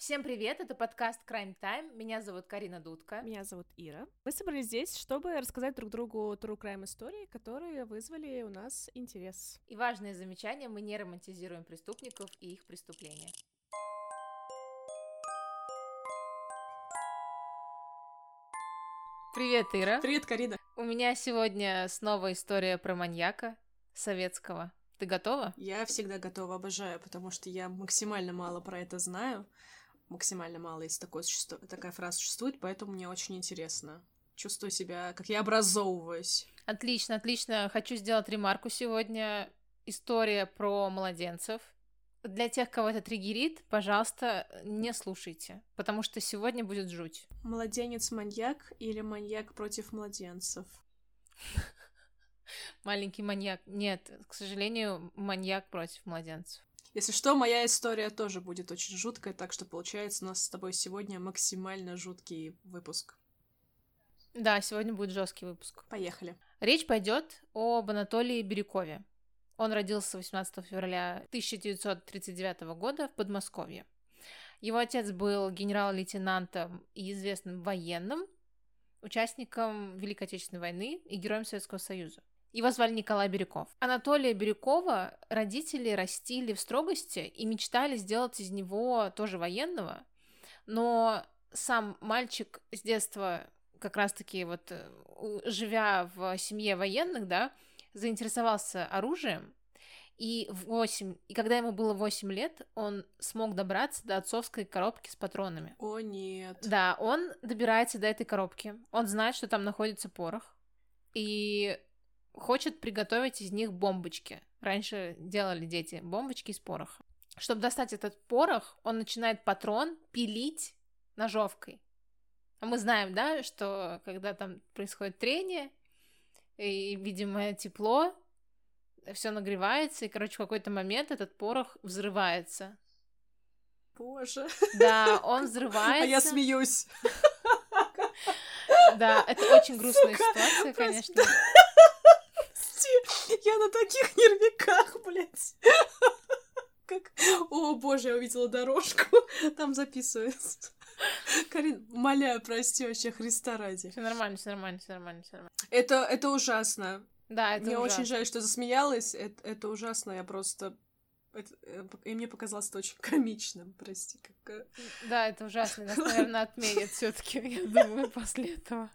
Всем привет, это подкаст Crime Time. Меня зовут Карина Дудка. Меня зовут Ира. Мы собрались здесь, чтобы рассказать друг другу true crime истории, которые вызвали у нас интерес. И важное замечание, мы не романтизируем преступников и их преступления. Привет, Ира. Привет, Карина. У меня сегодня снова история про маньяка советского. Ты готова? Я всегда готова, обожаю, потому что я максимально мало про это знаю максимально мало, если такое существу... такая фраза существует, поэтому мне очень интересно. Чувствую себя, как я образовываюсь. Отлично, отлично. Хочу сделать ремарку сегодня. История про младенцев. Для тех, кого это триггерит, пожалуйста, не слушайте, потому что сегодня будет жуть. Младенец-маньяк или маньяк против младенцев? Маленький маньяк. Нет, к сожалению, маньяк против младенцев. Если что, моя история тоже будет очень жуткая, так что получается у нас с тобой сегодня максимально жуткий выпуск. Да, сегодня будет жесткий выпуск. Поехали. Речь пойдет об Анатолии Бирюкове. Он родился 18 февраля 1939 года в Подмосковье. Его отец был генерал-лейтенантом и известным военным, участником Великой Отечественной войны и героем Советского Союза. Его звали Николай Бирюков. Анатолия Бирюкова родители растили в строгости и мечтали сделать из него тоже военного, но сам мальчик с детства как раз-таки вот э, живя в семье военных, да, заинтересовался оружием, и в 8, и когда ему было 8 лет, он смог добраться до отцовской коробки с патронами. О, нет. Да, он добирается до этой коробки. Он знает, что там находится порох. И хочет приготовить из них бомбочки. Раньше делали дети бомбочки из пороха. Чтобы достать этот порох, он начинает патрон пилить ножовкой. А мы знаем, да, что когда там происходит трение, и, видимо, тепло, все нагревается, и, короче, в какой-то момент этот порох взрывается. Боже. Да, он взрывается. А я смеюсь. Да, это очень грустная Сука, ситуация, конечно я на таких нервиках, блядь. Как... О, боже, я увидела дорожку. Там записывается. Карин, умоляю, прости вообще, Христа ради. Все нормально, все нормально, все нормально, все нормально. Это, это ужасно. Да, это Мне ужасно. очень жаль, что засмеялась. Это, это ужасно, я просто... Это, э, и мне показалось это очень комичным, прости. Как... Да, это ужасно. Нас, наверное, отменят все таки я думаю, после этого.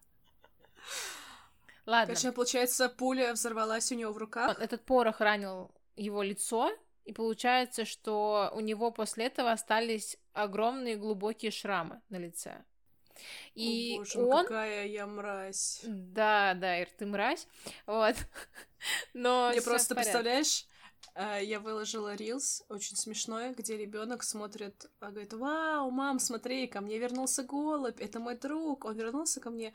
Ладно. Короче, получается, пуля взорвалась у него в руках. Этот порох ранил его лицо, и получается, что у него после этого остались огромные глубокие шрамы на лице. И О, боже, он... какая я мразь. Да, да, Ир, ты мразь. Вот. Но Мне просто, представляешь, я выложила рилс, очень смешной, где ребенок смотрит, а говорит, вау, мам, смотри, ко мне вернулся голубь, это мой друг, он вернулся ко мне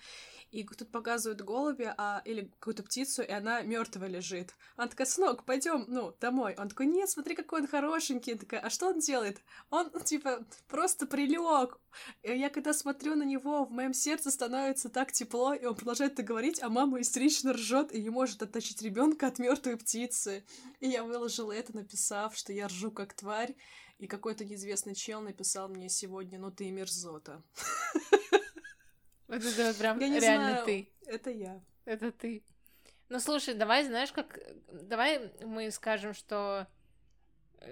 и тут показывают голубя, а, или какую-то птицу, и она мертвая лежит. Она такая, сынок, пойдем, ну, домой. Он такой, нет, смотри, какой он хорошенький. Она такая, а что он делает? Он, типа, просто прилег. Я когда смотрю на него, в моем сердце становится так тепло, и он продолжает это говорить, а мама истерично ржет и не может оттащить ребенка от мертвой птицы. И я выложила это, написав, что я ржу как тварь, и какой-то неизвестный чел написал мне сегодня, ну ты мерзота. Вот это прям я не реально знаю. ты. Это я. Это ты. Ну слушай, давай, знаешь, как. Давай мы скажем, что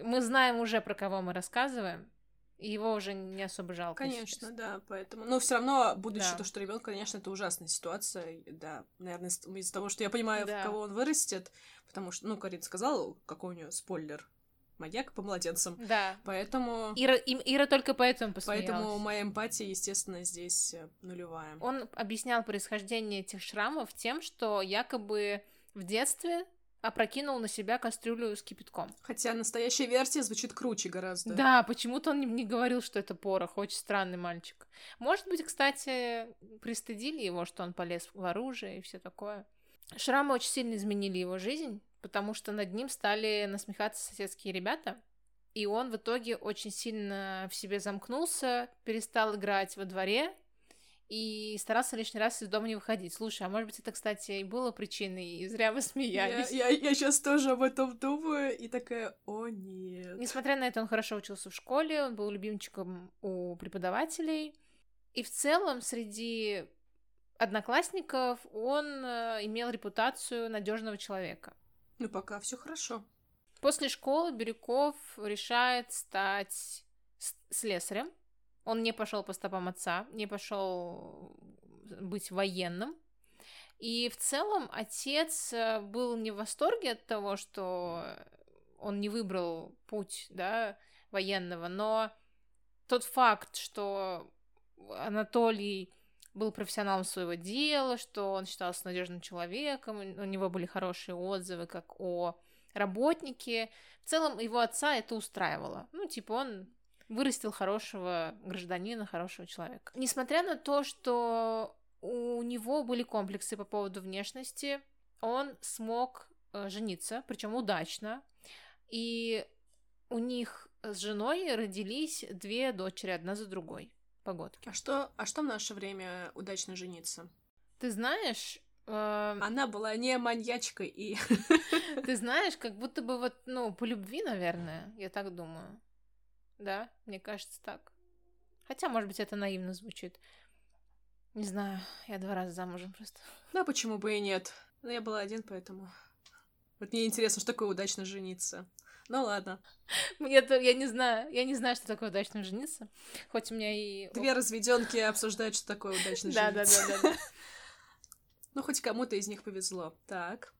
мы знаем уже, про кого мы рассказываем, и его уже не особо жалко. Конечно, да, поэтому. Но все равно, будучи да. то, что ребенок, конечно, это ужасная ситуация. Да, наверное, из-за того, что я понимаю, да. в кого он вырастет, потому что, ну, Карин сказал, какой у нее спойлер маньяк по младенцам. Да. Поэтому... Ира, Ира только поэтому посмеялась. Поэтому моя эмпатия, естественно, здесь э, нулевая. Он объяснял происхождение этих шрамов тем, что якобы в детстве опрокинул на себя кастрюлю с кипятком. Хотя настоящая версия звучит круче гораздо. Да, почему-то он не говорил, что это порох. Очень странный мальчик. Может быть, кстати, пристыдили его, что он полез в оружие и все такое. Шрамы очень сильно изменили его жизнь потому что над ним стали насмехаться соседские ребята, и он в итоге очень сильно в себе замкнулся, перестал играть во дворе и старался лишний раз из дома не выходить. Слушай, а может быть, это, кстати, и было причиной, и зря мы смеялись. Я, я, я сейчас тоже об этом думаю, и такая, о нет. Несмотря на это, он хорошо учился в школе, он был любимчиком у преподавателей, и в целом среди одноклассников он э, имел репутацию надежного человека. Ну, пока все хорошо. После школы Бирюков решает стать слесарем. Он не пошел по стопам отца, не пошел быть военным. И в целом отец э, был не в восторге от того, что он не выбрал путь да, военного, но тот факт, что Анатолий был профессионалом своего дела, что он считался надежным человеком, у него были хорошие отзывы как о работнике. В целом его отца это устраивало. Ну, типа он вырастил хорошего гражданина, хорошего человека. Несмотря на то, что у него были комплексы по поводу внешности, он смог э, жениться, причем удачно, и у них с женой родились две дочери, одна за другой, погодки. А что, а что в наше время удачно жениться? Ты знаешь, э... она была не маньячкой и... Ты знаешь, как будто бы вот, ну, по любви, наверное, я так думаю. Да, мне кажется так. Хотя, может быть, это наивно звучит. Не знаю, я два раза замужем просто. Да, почему бы и нет. Но я была один, поэтому... Вот мне интересно, что такое удачно жениться. Ну ладно. Мне то я не знаю, я не знаю, что такое удачно жениться. Хоть у меня и... Две разведенки обсуждают, что такое удачно жениться. Да, да, да, да. Ну, хоть кому-то из них повезло. Так.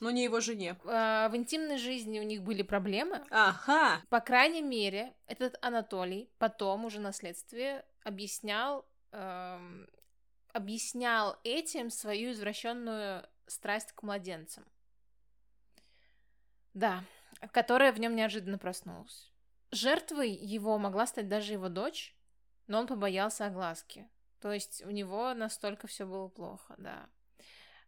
Но не его жене. А, в интимной жизни у них были проблемы. Ага. По крайней мере, этот Анатолий потом уже на следствии объяснял, эм, объяснял этим свою извращенную страсть к младенцам. Да, которая в нем неожиданно проснулась. Жертвой его могла стать даже его дочь, но он побоялся огласки. То есть у него настолько все было плохо, да.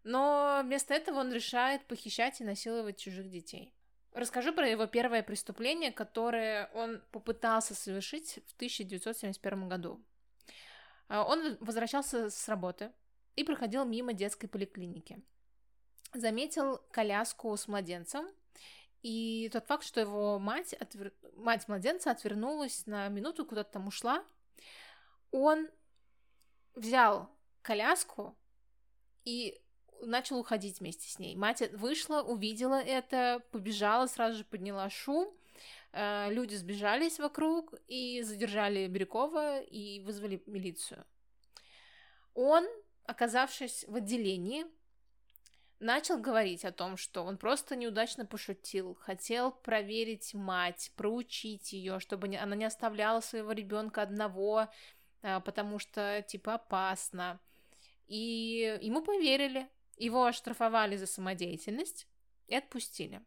Но вместо этого он решает похищать и насиловать чужих детей. Расскажу про его первое преступление, которое он попытался совершить в 1971 году. А, он возвращался с работы и проходил мимо детской поликлиники. Заметил коляску с младенцем, и тот факт, что его мать, отвер... мать младенца отвернулась на минуту, куда-то там ушла, он взял коляску и начал уходить вместе с ней. Мать вышла, увидела это, побежала, сразу же подняла шум. Э, люди сбежались вокруг и задержали Бирюкова и вызвали милицию. Он, оказавшись в отделении, начал говорить о том, что он просто неудачно пошутил, хотел проверить мать, проучить ее, чтобы она не оставляла своего ребенка одного, э, потому что типа опасно. И ему поверили. Его оштрафовали за самодеятельность и отпустили.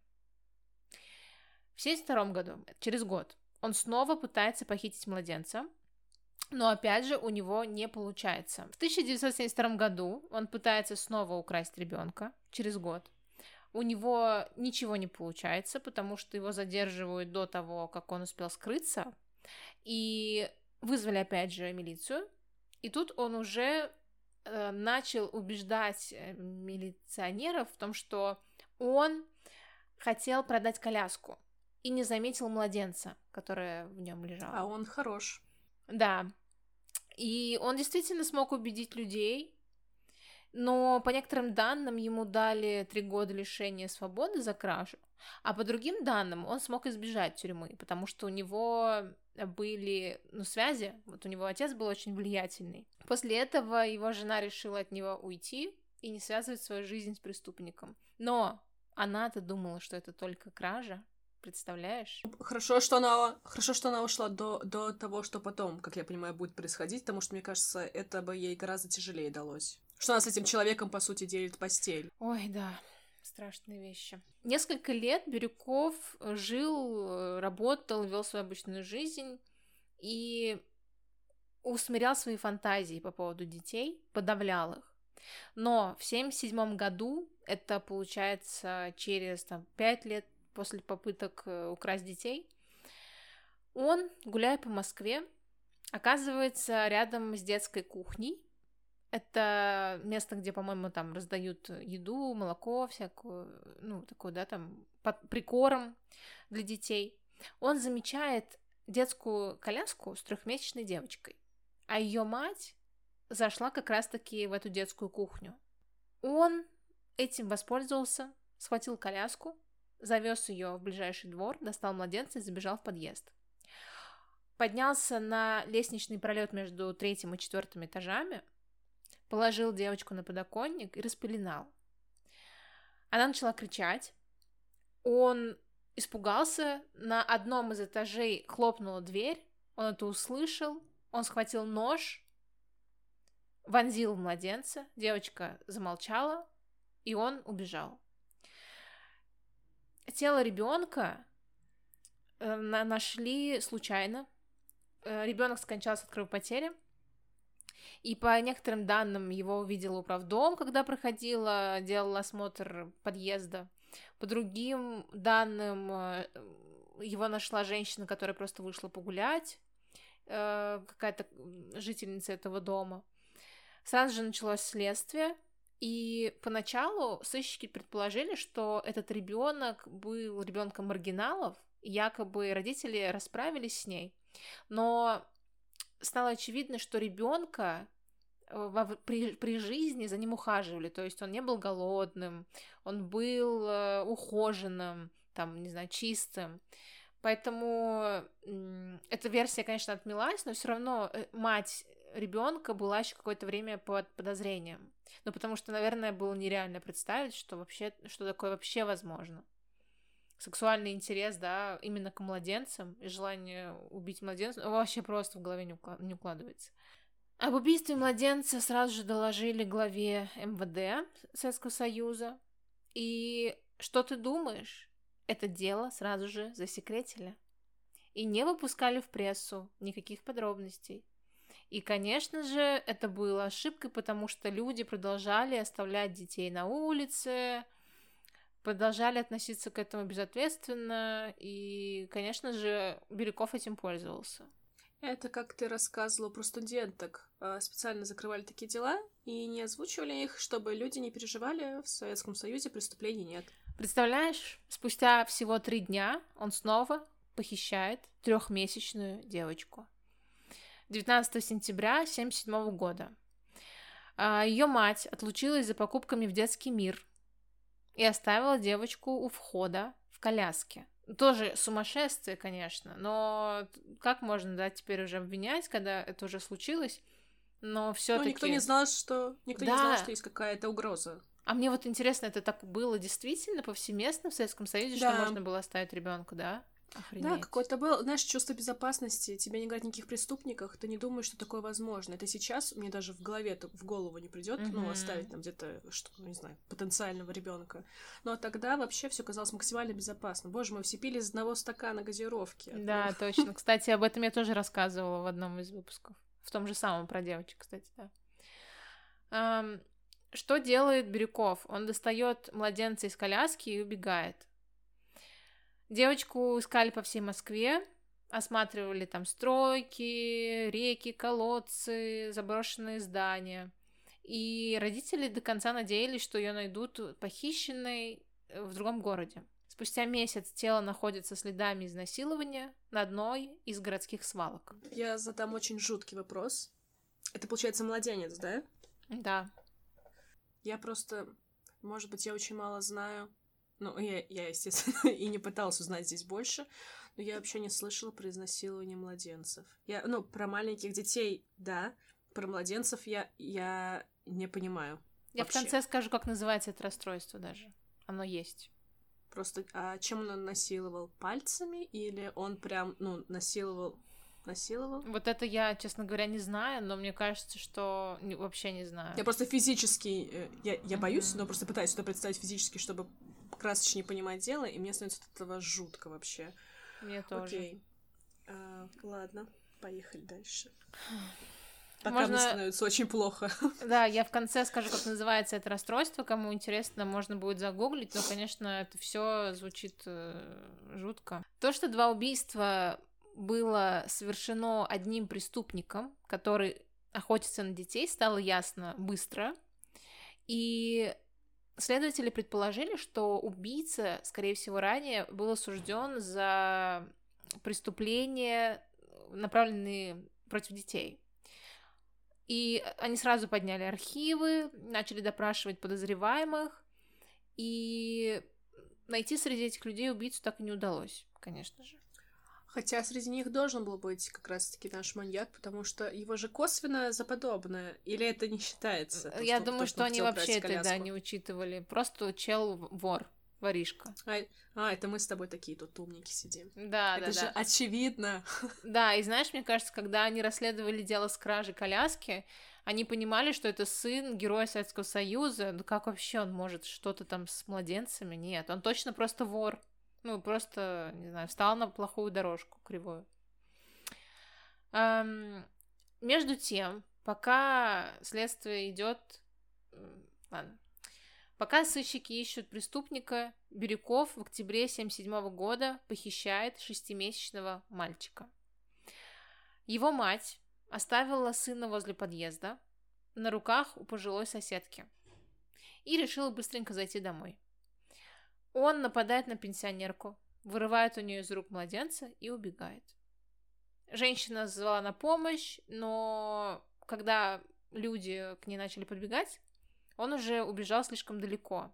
В 1972 году, через год, он снова пытается похитить младенца, но опять же у него не получается. В 1972 году он пытается снова украсть ребенка через год. У него ничего не получается, потому что его задерживают до того, как он успел скрыться. И вызвали опять же милицию. И тут он уже начал убеждать э, милиционеров в том, что он хотел продать коляску и не заметил младенца, который в нем лежал. А он хорош. Да. И он действительно смог убедить людей, но по некоторым данным ему дали три года лишения свободы за кражу, а по другим данным он смог избежать тюрьмы, потому что у него были ну, связи, вот у него отец был очень влиятельный. После этого его жена решила от него уйти и не связывать свою жизнь с преступником. Но она-то думала, что это только кража, Представляешь? Хорошо, что она, хорошо, что она ушла до, до того, что потом, как я понимаю, будет происходить, потому что, мне кажется, это бы ей гораздо тяжелее далось. Что она с этим человеком, по сути, делит постель. Ой, да, страшные вещи. Несколько лет Бирюков жил, работал, вел свою обычную жизнь и усмирял свои фантазии по поводу детей, подавлял их. Но в 1977 году, это получается через там, 5 лет после попыток э, украсть детей, он, гуляя по Москве, оказывается рядом с детской кухней Это место, где, по-моему, там раздают еду, молоко, всякую, ну, такой, да, там, под, прикорм для детей. Он замечает детскую коляску с трехмесячной девочкой, а ее мать зашла как раз-таки в эту детскую кухню. Он этим воспользовался, схватил коляску, завез ее в ближайший двор, достал младенца и забежал в подъезд. Поднялся на лестничный пролет между третьим и четвертым этажами, положил девочку на подоконник и распеленал. Она начала кричать. Он испугался, на одном из этажей хлопнула дверь, он это услышал, он схватил нож, вонзил в младенца, девочка замолчала, и он убежал. Тело ребенка э, нашли случайно. Э, Ребенок скончался от кровопотери. И по некоторым данным его увидела управдом, когда проходила, делала осмотр подъезда. По другим данным, э, его нашла женщина, которая просто вышла погулять, какая-то жительница этого дома. Сразу же началось следствие, и поначалу сыщики предположили, что этот ребенок был ребенком маргиналов, якобы родители расправились с ней. Но стало очевидно, что ребенка э, при, при жизни за ним ухаживали, то есть он не был голодным, он был э, ухоженным, там, не знаю, чистым. Поэтому эта версия, конечно, отмелась, но все равно э, мать ребенка была еще какое-то время под подозрением. Ну, потому что, наверное, было нереально представить, что вообще, что такое вообще возможно. Сексуальный интерес, да, именно к младенцам и желание убить младенца вообще просто в голове не, уклад... не укладывается. Об убийстве младенца сразу же доложили главе МВД Советского Союза. И что ты думаешь? Это дело сразу же засекретили. И не выпускали в прессу никаких подробностей. И, конечно же, это было ошибкой, потому что люди продолжали оставлять детей на улице, продолжали относиться к этому безответственно, и, конечно же, Бирюков этим пользовался. Это как ты рассказывала про студенток. А, специально закрывали такие дела и не озвучивали их, чтобы люди не переживали, в Советском Союзе преступлений нет. Представляешь, спустя всего три дня он снова похищает трехмесячную девочку. 19 сентября 1977 года. А, Ее мать отлучилась за покупками в детский мир и оставила девочку у входа в коляске. Тоже сумасшествие, конечно, но как можно, да, теперь уже обвинять, когда это уже случилось? Но все-таки. Ну, никто не знал, что никто да. не знал, что есть какая-то угроза. А мне вот интересно, это так было действительно повсеместно в Советском Союзе, да. что можно было оставить ребенка, да? Охренеть. Да, какое-то было, знаешь, чувство безопасности. Тебе не говорят о никаких преступниках, ты не думаешь, что такое возможно. Это сейчас мне даже в голове, в голову не придет, mm-hmm. ну, оставить там где-то, что, ну, не знаю, потенциального ребенка. Но ну, а тогда вообще все казалось максимально безопасно. Боже мой, все пили из одного стакана газировки. Да, точно. Кстати, об этом я тоже рассказывала в одном из выпусков. В том же самом про девочек, кстати, да. Что делает Бирюков? Он достает младенца из коляски и убегает. Девочку искали по всей Москве, осматривали там стройки, реки, колодцы, заброшенные здания. И родители до конца надеялись, что ее найдут похищенной в другом городе. Спустя месяц тело находится следами изнасилования на одной из городских свалок. Я задам очень жуткий вопрос. Это, получается, младенец, да? Да. Я просто... Может быть, я очень мало знаю ну, я, я, естественно, и не пыталась узнать здесь больше, но я вообще не слышала про изнасилование младенцев. Я, ну, про маленьких детей, да, про младенцев я, я не понимаю. Я вообще. в конце скажу, как называется это расстройство даже. Оно есть. Просто, а чем он насиловал? Пальцами? Или он прям, ну, насиловал насиловал? Вот это я, честно говоря, не знаю, но мне кажется, что вообще не знаю. Я просто физически, э, я, я боюсь, но просто пытаюсь это представить физически, чтобы красочнее понимать дело, и мне становится от этого жутко вообще. Мне тоже. Окей. А, ладно, поехали дальше. Пока можно... мне становится очень плохо. Да, я в конце скажу, как называется это расстройство. Кому интересно, можно будет загуглить. Но, конечно, это все звучит э, жутко. То, что два убийства было совершено одним преступником, который охотиться на детей стало ясно быстро, и следователи предположили, что убийца, скорее всего, ранее был осужден за преступления, направленные против детей. И они сразу подняли архивы, начали допрашивать подозреваемых, и найти среди этих людей убийцу так и не удалось, конечно же. Хотя среди них должен был быть как раз-таки наш маньяк, потому что его же косвенно заподобное. Или это не считается? То, Я что, думаю, то, что, что они вообще это да, не учитывали. Просто чел вор, воришка. А, а, это мы с тобой такие тут умники сидим. Да, это да, же да. очевидно. Да, и знаешь, мне кажется, когда они расследовали дело с кражей коляски, они понимали, что это сын героя Советского Союза. Ну как вообще он может что-то там с младенцами? Нет, он точно просто вор. Ну, просто, не знаю, встал на плохую дорожку кривую. Эм, между тем, пока следствие идет... Ладно. Пока сыщики ищут преступника, Бирюков в октябре 1977 года похищает шестимесячного мальчика. Его мать оставила сына возле подъезда на руках у пожилой соседки и решила быстренько зайти домой. Он нападает на пенсионерку, вырывает у нее из рук младенца и убегает. Женщина звала на помощь, но когда люди к ней начали подбегать, он уже убежал слишком далеко.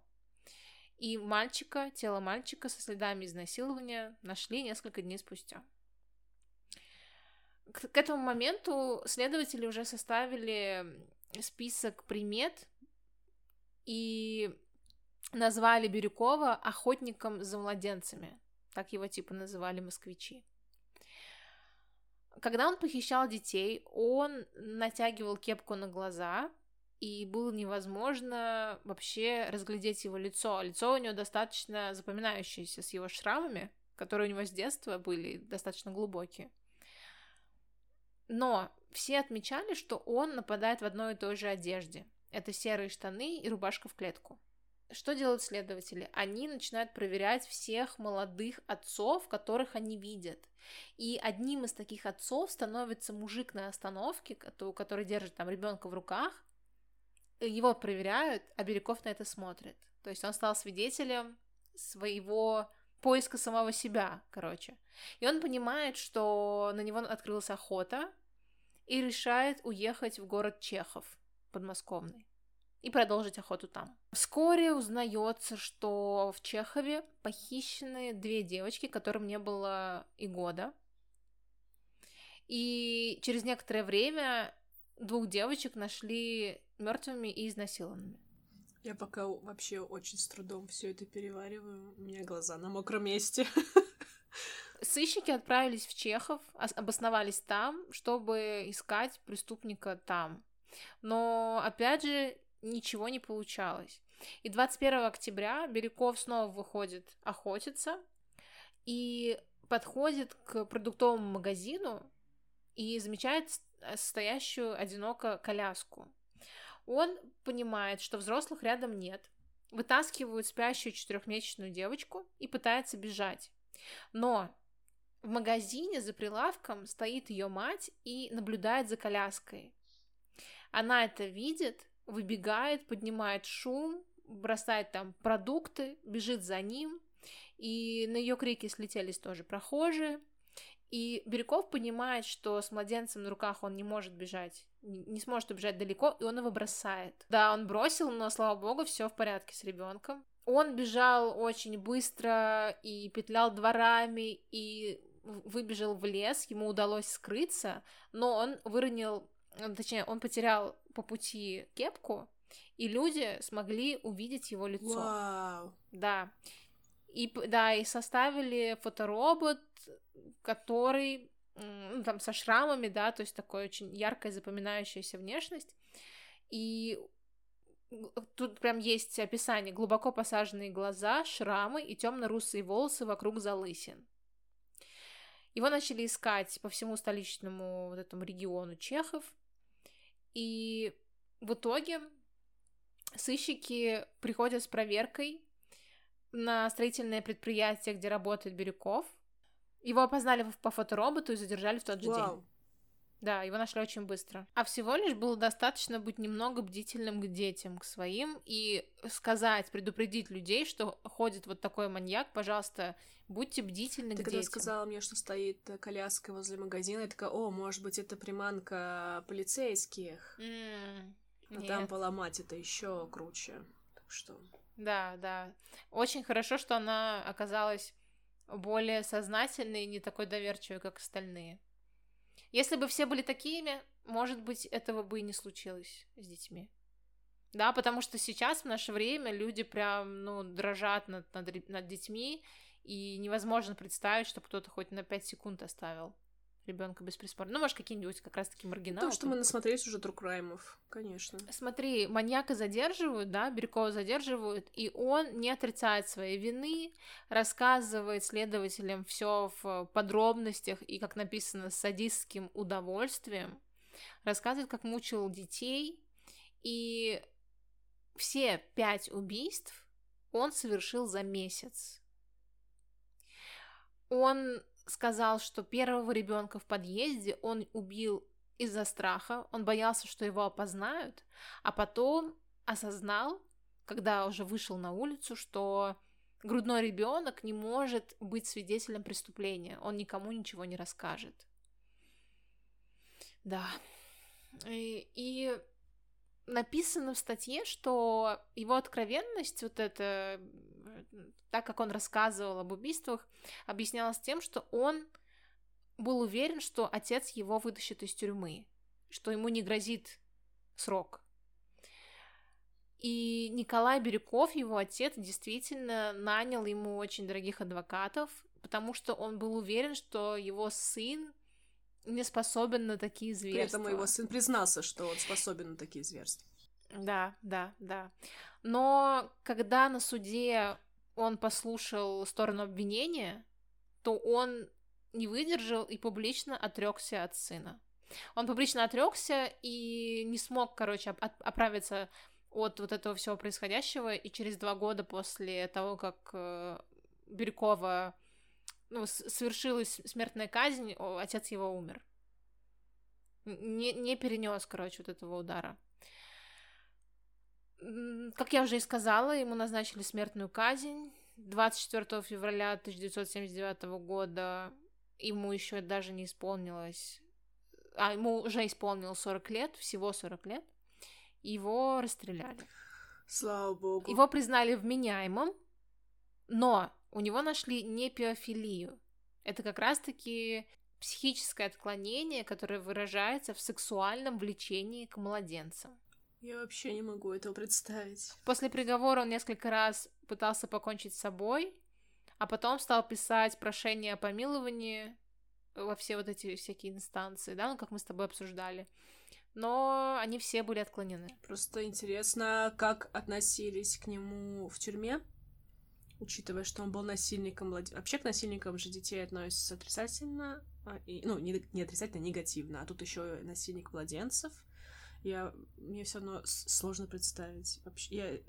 И мальчика, тело мальчика со следами изнасилования нашли несколько дней спустя. К, к этому моменту следователи уже составили список примет и назвали Бирюкова охотником за младенцами. Так его типа называли москвичи. Когда он похищал детей, он натягивал кепку на глаза, и было невозможно вообще разглядеть его лицо. Лицо у него достаточно запоминающееся с его шрамами, которые у него с детства были достаточно глубокие. Но все отмечали, что он нападает в одной и той же одежде. Это серые штаны и рубашка в клетку. Что делают следователи? Они начинают проверять всех молодых отцов, которых они видят. И одним из таких отцов становится мужик на остановке, который держит там ребенка в руках. Его проверяют, а Бирюков на это смотрит. То есть он стал свидетелем своего поиска самого себя, короче. И он понимает, что на него открылась охота, и решает уехать в город Чехов, подмосковный и продолжить охоту там. Вскоре узнается, что в Чехове похищены две девочки, которым не было и года. И через некоторое время двух девочек нашли мертвыми и изнасилованными. Я пока вообще очень с трудом все это перевариваю. У меня глаза на мокром месте. Сыщики отправились в Чехов, обосновались там, чтобы искать преступника там. Но, опять же, ничего не получалось. И 21 октября Бирюков снова выходит охотиться и подходит к продуктовому магазину и замечает стоящую одиноко коляску. Он понимает, что взрослых рядом нет, вытаскивает спящую четырехмесячную девочку и пытается бежать. Но в магазине за прилавком стоит ее мать и наблюдает за коляской. Она это видит выбегает, поднимает шум, бросает там продукты, бежит за ним, и на ее крики слетелись тоже прохожие. И Бирюков понимает, что с младенцем на руках он не может бежать, не сможет убежать далеко, и он его бросает. Да, он бросил, но, слава богу, все в порядке с ребенком. Он бежал очень быстро и петлял дворами, и выбежал в лес, ему удалось скрыться, но он выронил точнее, он потерял по пути кепку, и люди смогли увидеть его лицо. Вау. Да. И, да, и составили фоторобот, который ну, там со шрамами, да, то есть такой очень яркая запоминающаяся внешность. И тут прям есть описание глубоко посаженные глаза, шрамы и темно-русые волосы вокруг залысин. Его начали искать по всему столичному вот этому региону Чехов, и в итоге сыщики приходят с проверкой на строительное предприятие, где работает Бирюков. Его опознали по фотороботу и задержали в тот же Вау. день. Да, его нашли очень быстро. А всего лишь было достаточно быть немного бдительным к детям, к своим, и сказать, предупредить людей, что ходит вот такой маньяк, пожалуйста, будьте бдительны Ты к когда детям. сказала мне, что стоит коляска возле магазина, я такая, о, может быть, это приманка полицейских. М, А там нет. поломать это еще круче. Так что... Да, да. Очень хорошо, что она оказалась более сознательной и не такой доверчивой, как остальные. Если бы все были такими, может быть, этого бы и не случилось с детьми. Да, потому что сейчас, в наше время, люди прям, ну, дрожат над, над, над детьми, и невозможно представить, что кто-то хоть на 5 секунд оставил ребенка без присмотра. Ну, может, какие-нибудь как раз-таки маргиналы. То, что мы насмотрелись уже true crime ов, конечно. Смотри, маньяка задерживают, да, Бирюкова задерживают, и он не отрицает своей вины, рассказывает следователям все в подробностях и, как написано, с садистским удовольствием, рассказывает, как мучил детей, и все пять убийств он совершил за месяц. Он сказал, что первого ребенка в подъезде он убил из-за страха, он боялся, что его опознают, а потом осознал, когда уже вышел на улицу, что грудной ребенок не может быть свидетелем преступления, он никому ничего не расскажет. Да. И, и написано в статье, что его откровенность, вот это, так как он рассказывал об убийствах, объяснялась тем, что он был уверен, что отец его вытащит из тюрьмы, что ему не грозит срок. И Николай Бирюков, его отец, действительно нанял ему очень дорогих адвокатов, потому что он был уверен, что его сын не способен на такие При зверства. этом его сын признался, что он способен на такие зверства. Да, да, да. Но когда на суде он послушал сторону обвинения, то он не выдержал и публично отрекся от сына. Он публично отрекся и не смог, короче, оправиться от вот этого всего происходящего. И через два года после того, как э, Бирюкова ну, совершилась смертная казнь, отец его умер. Не, не перенес, короче, вот этого удара. Как я уже и сказала, ему назначили смертную казнь. 24 февраля 1979 года ему еще даже не исполнилось... А, ему уже исполнилось 40 лет, всего 40 лет. Его расстреляли. Слава богу. Его признали вменяемым, но у него нашли непиофилию. Это как раз-таки психическое отклонение, которое выражается в сексуальном влечении к младенцам. Я вообще не могу этого представить. После приговора он несколько раз пытался покончить с собой, а потом стал писать прошение о помиловании во все вот эти всякие инстанции, да, ну, как мы с тобой обсуждали. Но они все были отклонены. Просто интересно, как относились к нему в тюрьме, учитывая, что он был насильником. Вообще к насильникам же детей относятся отрицательно, а, и, ну, не, не отрицательно, а негативно, а тут еще насильник младенцев. Я, мне все равно сложно представить. Вообще, я, э,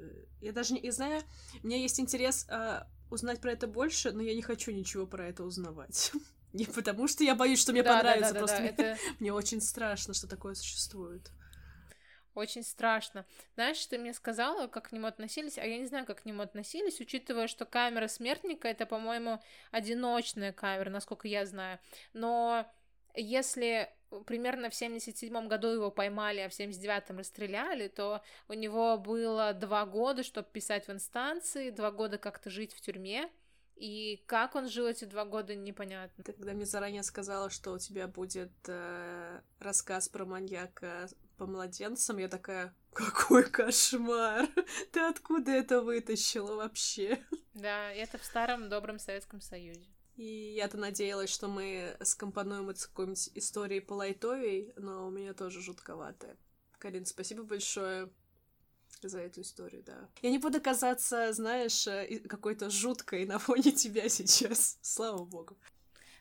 я даже не я знаю, у меня есть интерес а, узнать про это больше, но я не хочу ничего про это узнавать. Не потому, что я боюсь, что мне да, понравится, да, да, просто да, мне- это мне очень страшно, что такое существует. очень страшно. Знаешь, ты мне сказала, как к нему относились, а я не знаю, как к нему относились, учитывая, что камера смертника это, по-моему, одиночная камера, насколько я знаю. Но если примерно в 77 году его поймали, а в 79-м расстреляли, то у него было два года, чтобы писать в инстанции, два года как-то жить в тюрьме, и как он жил эти два года, непонятно. Ты когда мне заранее сказала, что у тебя будет э, рассказ про маньяка по младенцам, я такая, какой кошмар! Ты откуда это вытащила вообще? Да, это в старом добром Советском Союзе. И я-то надеялась, что мы скомпонуем это с какой-нибудь историей по лайтовей, но у меня тоже жутковатая. Карин, спасибо большое за эту историю, да. Я не буду казаться, знаешь, э, какой-то жуткой на фоне тебя сейчас. Слава богу.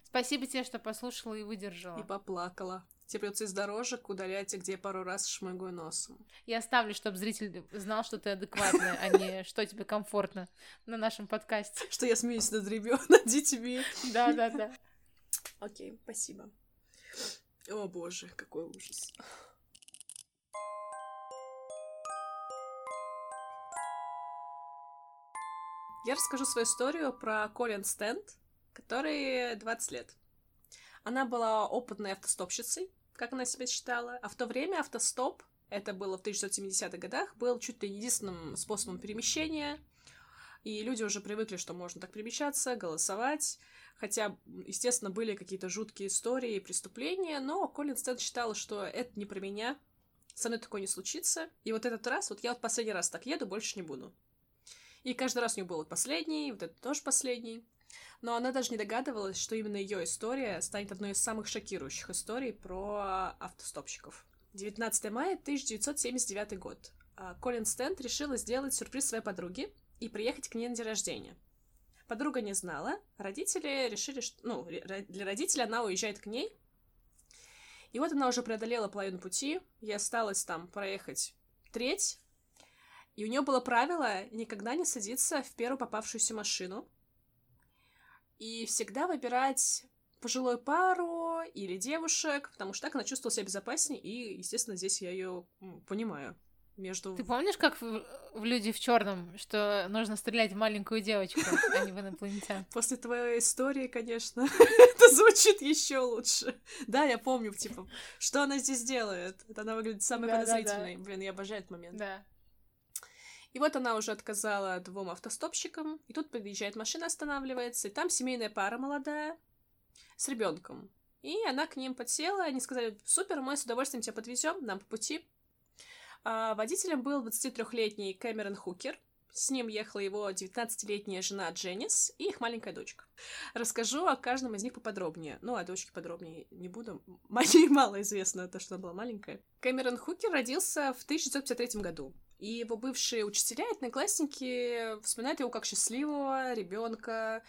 Спасибо тебе, что послушала и выдержала. И поплакала. Тебе придется из дорожек удалять, где я пару раз шмыгаю носом. Я оставлю, чтобы зритель знал, что ты адекватная, а не что тебе комфортно на нашем подкасте. Что я смеюсь над ребенком, над детьми. Да, да, да. Окей, спасибо. О боже, какой ужас. Я расскажу свою историю про Колин Стенд, которой 20 лет. Она была опытной автостопщицей, как она себя считала, а в то время автостоп, это было в 1970-х годах, был чуть ли не единственным способом перемещения, и люди уже привыкли, что можно так перемещаться, голосовать, хотя, естественно, были какие-то жуткие истории и преступления, но Колин Стэн считала, что это не про меня, со мной такое не случится, и вот этот раз, вот я вот последний раз так еду, больше не буду. И каждый раз у нее был вот последний, вот это тоже последний. Но она даже не догадывалась, что именно ее история станет одной из самых шокирующих историй про автостопщиков. 19 мая 1979 год. А, Колин Стенд решила сделать сюрприз своей подруге и приехать к ней на день рождения. Подруга не знала, родители решили, что... Ну, для родителей она уезжает к ней. И вот она уже преодолела половину пути, ей осталось там проехать треть, и у нее было правило никогда не садиться в первую попавшуюся машину. И всегда выбирать пожилую пару или девушек, потому что так она чувствовала себя безопаснее, и, естественно, здесь я ее понимаю. Между... Ты помнишь, как в, в «Люди в черном, что нужно стрелять в маленькую девочку, а не в инопланетян? После твоей истории, конечно, это звучит еще лучше. Да, я помню, типа, что она здесь делает. Это она выглядит самой подозрительной. Блин, я обожаю этот момент. Да. И вот она уже отказала двум автостопщикам, и тут подъезжает машина, останавливается, и там семейная пара молодая с ребенком. И она к ним подсела, они сказали, супер, мы с удовольствием тебя подвезем, нам по пути. А водителем был 23-летний Кэмерон Хукер, с ним ехала его 19-летняя жена Дженнис и их маленькая дочка. Расскажу о каждом из них поподробнее. Ну, о дочке подробнее не буду. Мне мало известно то, что она была маленькая. Кэмерон Хукер родился в 1953 году. И его бывшие учителя одноклассники вспоминают его как счастливого ребенка,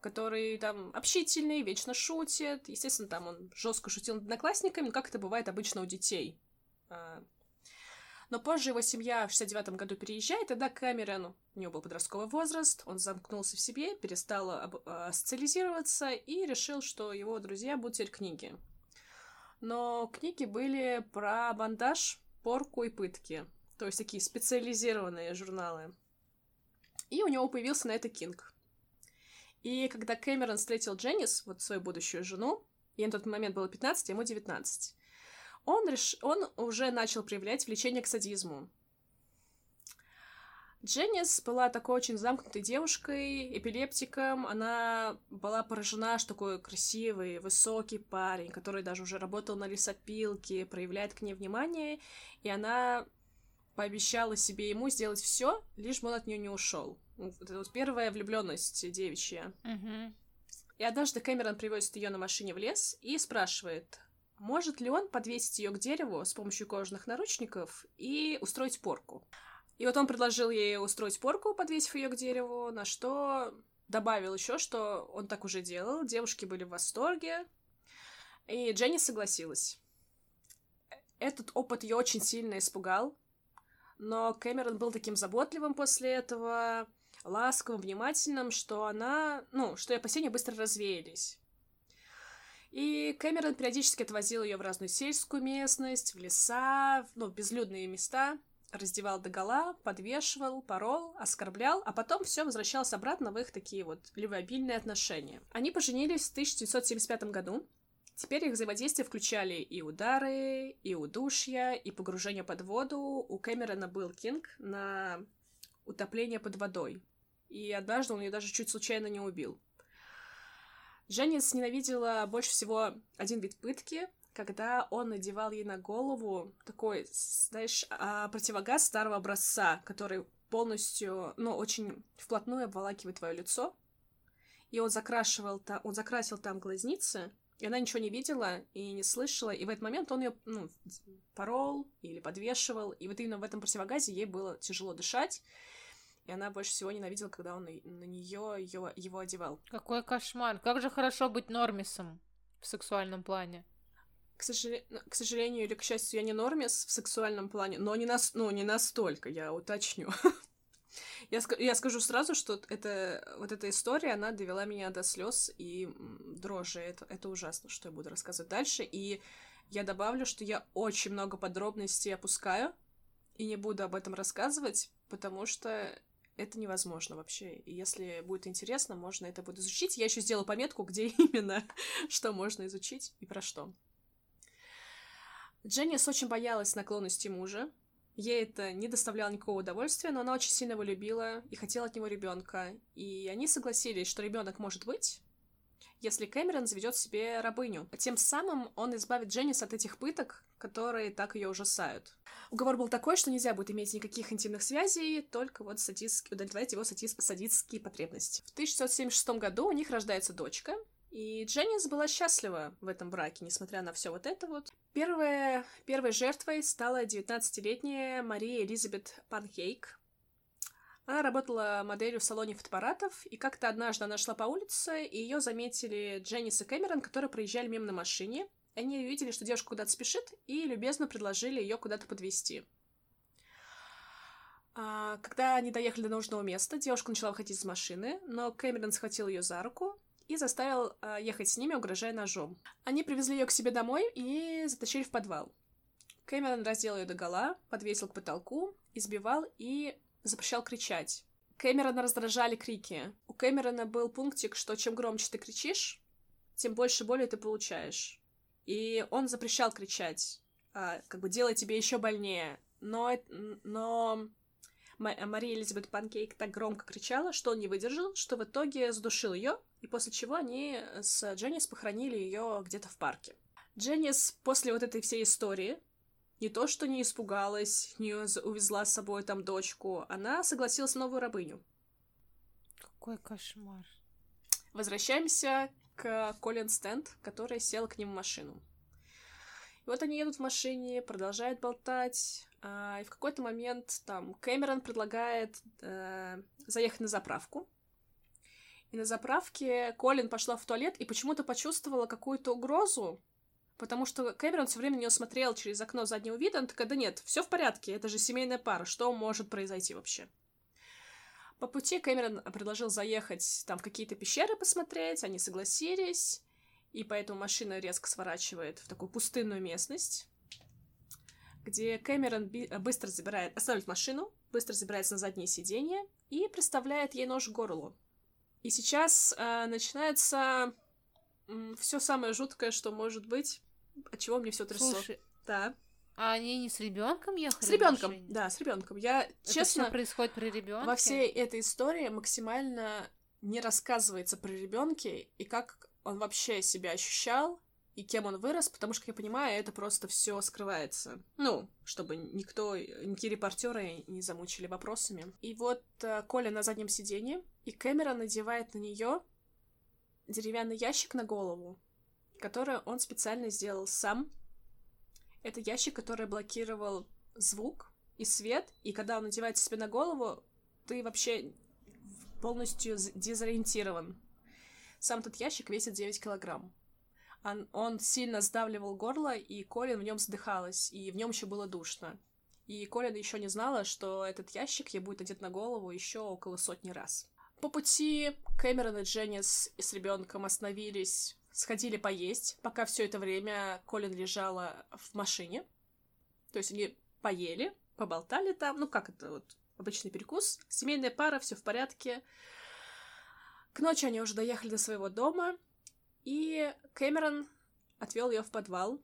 который там общительный, вечно шутит. Естественно, там он жестко шутил над одноклассниками, но как это бывает обычно у детей. А, но позже его семья в 69 году переезжает, тогда Кэмерон, у него был подростковый возраст, он замкнулся в себе, перестал об, а, социализироваться и решил, что его друзья будут теперь книги. Но книги были про бандаж, порку и пытки. То есть такие специализированные журналы. И у него появился на это Кинг. И когда Кэмерон встретил Дженнис, вот свою будущую жену, ей на тот момент было 15, а ему 19, он, реш... он уже начал проявлять влечение к садизму. Дженнис была такой очень замкнутой девушкой, эпилептиком. Она была поражена, что такой красивый, высокий парень, который даже уже работал на лесопилке, проявляет к ней внимание, и она пообещала себе ему сделать все, лишь бы он от нее не ушел. Это вот первая влюбленность девичья. Mm-hmm. И однажды Кэмерон привозит ее на машине в лес и спрашивает, может ли он подвесить ее к дереву с помощью кожаных наручников и устроить порку. И вот он предложил ей устроить порку, подвесив ее к дереву, на что добавил еще, что он так уже делал. Девушки были в восторге, и Дженни согласилась. Этот опыт ее очень сильно испугал, но Кэмерон был таким заботливым после этого, ласковым, внимательным, что она, ну, что и опасения быстро развеялись. И Кэмерон периодически отвозил ее в разную сельскую местность, в леса, ну, в безлюдные места, раздевал догола, подвешивал, порол, оскорблял, а потом все возвращалось обратно в их такие вот любвеобильные отношения. Они поженились в 1975 году, Теперь их взаимодействие включали и удары, и удушья, и погружение под воду. У Кэмерона был кинг на утопление под водой. И однажды он ее даже чуть случайно не убил. Дженнис ненавидела больше всего один вид пытки, когда он надевал ей на голову такой, знаешь, а, противогаз старого образца, который полностью, ну, очень вплотную обволакивает твое лицо. И он закрашивал, он закрасил там глазницы, и она ничего не видела и не слышала, и в этот момент он ее, ну, порол или подвешивал, и вот именно в этом противогазе ей было тяжело дышать, и она больше всего ненавидела, когда он на, нее его, его одевал. Какой кошмар! Как же хорошо быть нормисом в сексуальном плане. К, сожалению, к сожалению или к счастью, я не нормис в сексуальном плане, но не, нас, ну, не настолько, я уточню. Я, я скажу сразу, что это, вот эта история, она довела меня до слез и дрожи. Это, это ужасно, что я буду рассказывать дальше. И Я добавлю, что я очень много подробностей опускаю и не буду об этом рассказывать, потому что это невозможно вообще. И если будет интересно, можно это будет изучить. Я еще сделаю пометку, где именно что можно изучить и про что. Дженнис очень боялась наклонности мужа. Ей это не доставляло никакого удовольствия, но она очень сильно его любила и хотела от него ребенка. И они согласились, что ребенок может быть, если Кэмерон заведет себе рабыню. Тем самым он избавит Дженнис от этих пыток, которые так ее ужасают. Уговор был такой, что нельзя будет иметь никаких интимных связей, только вот садистски, удовлетворять его садис, садистские потребности. В 1976 году у них рождается дочка, и Дженнис была счастлива в этом браке, несмотря на все вот это вот. Первая, первой жертвой стала 19-летняя Мария Элизабет Панкейк. Она работала моделью в салоне фотоаппаратов, и как-то однажды она шла по улице, и ее заметили Дженнис и Кэмерон, которые проезжали мимо на машине. Они увидели, что девушка куда-то спешит, и любезно предложили ее куда-то подвести. А, когда они доехали до нужного места, девушка начала выходить из машины, но Кэмерон схватил ее за руку и заставил э, ехать с ними, угрожая ножом. Они привезли ее к себе домой и затащили в подвал. Кэмерон раздел ее догола, подвесил к потолку, избивал и запрещал кричать. Кэмерона раздражали крики. У Кэмерона был пунктик, что чем громче ты кричишь, тем больше боли ты получаешь. И он запрещал кричать, а, как бы делая тебе еще больнее. Но, но Мария Элизабет Панкейк так громко кричала, что он не выдержал, что в итоге задушил ее, и после чего они с Дженнис похоронили ее где-то в парке. Дженнис после вот этой всей истории не то, что не испугалась, не увезла с собой там дочку, она согласилась на новую рабыню. Какой кошмар. Возвращаемся к Колин Стенд, которая села к ним в машину. И вот они едут в машине, продолжают болтать, а, и в какой-то момент там Кэмерон предлагает э, заехать на заправку. И на заправке Колин пошла в туалет и почему-то почувствовала какую-то угрозу, потому что Кэмерон все время на нее смотрел через окно заднего вида, он такая, да нет, все в порядке, это же семейная пара, что может произойти вообще? По пути Кэмерон предложил заехать там в какие-то пещеры посмотреть, они согласились, и поэтому машина резко сворачивает в такую пустынную местность, где Кэмерон быстро забирает, оставляет машину, быстро забирается на заднее сиденье и представляет ей нож к горлу. И сейчас э, начинается э, все самое жуткое, что может быть, от чего мне все трясло. Слушай, да. А они не с ребенком ехали? С ребенком, да, с ребенком. Я Это честно всё происходит при ребенке. во всей этой истории максимально не рассказывается про ребенке и как он вообще себя ощущал и кем он вырос, потому что, как я понимаю, это просто все скрывается. Ну, чтобы никто, никакие репортеры не замучили вопросами. И вот э, Коля на заднем сиденье, и Кэмерон надевает на нее деревянный ящик на голову, который он специально сделал сам. Это ящик, который блокировал звук и свет, и когда он надевается себе на голову, ты вообще полностью дезориентирован. Сам этот ящик весит 9 килограмм. Он, он сильно сдавливал горло, и Колин в нем задыхалась, и в нем еще было душно. И Колин еще не знала, что этот ящик ей будет одет на голову еще около сотни раз. По пути Кэмерон и Дженнис с ребенком остановились, сходили поесть, пока все это время Колин лежала в машине. То есть они поели, поболтали там, ну как это вот обычный перекус, семейная пара, все в порядке. К ночи они уже доехали до своего дома, и Кэмерон отвел ее в подвал,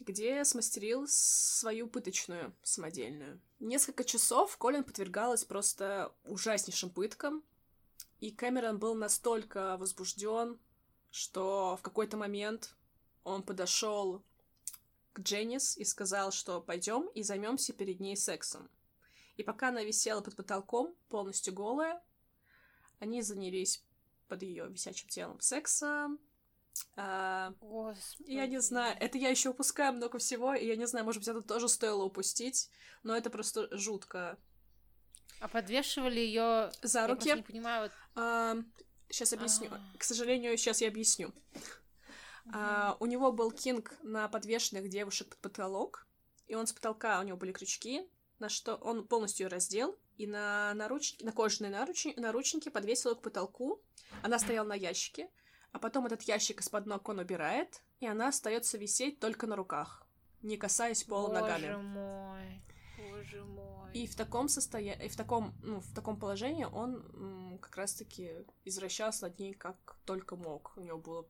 где смастерил свою пыточную самодельную. Несколько часов Колин подвергалась просто ужаснейшим пыткам, и Кэмерон был настолько возбужден, что в какой-то момент он подошел к Дженнис и сказал, что пойдем и займемся перед ней сексом. И пока она висела под потолком, полностью голая, они занялись под ее висячим телом сексом, а, Господи. я не знаю, это я еще упускаю много всего, и я не знаю, может быть, это тоже стоило упустить, но это просто жутко. А подвешивали ее За Я руки. просто не понимаю, вот... А, сейчас объясню. А. К сожалению, сейчас я объясню. А, у него был кинг на подвешенных девушек под потолок, и он с потолка, у него были крючки, на что он полностью ее раздел, и на, наручники, на кожаные наручники, наручники подвесил ее к потолку. Она стояла на ящике, а потом этот ящик из-под ног он убирает, и она остается висеть только на руках, не касаясь пола Боже ногами. мой, боже мой. И в таком состоянии, и в таком, ну, в таком положении он как раз-таки извращался над ней как только мог. У него было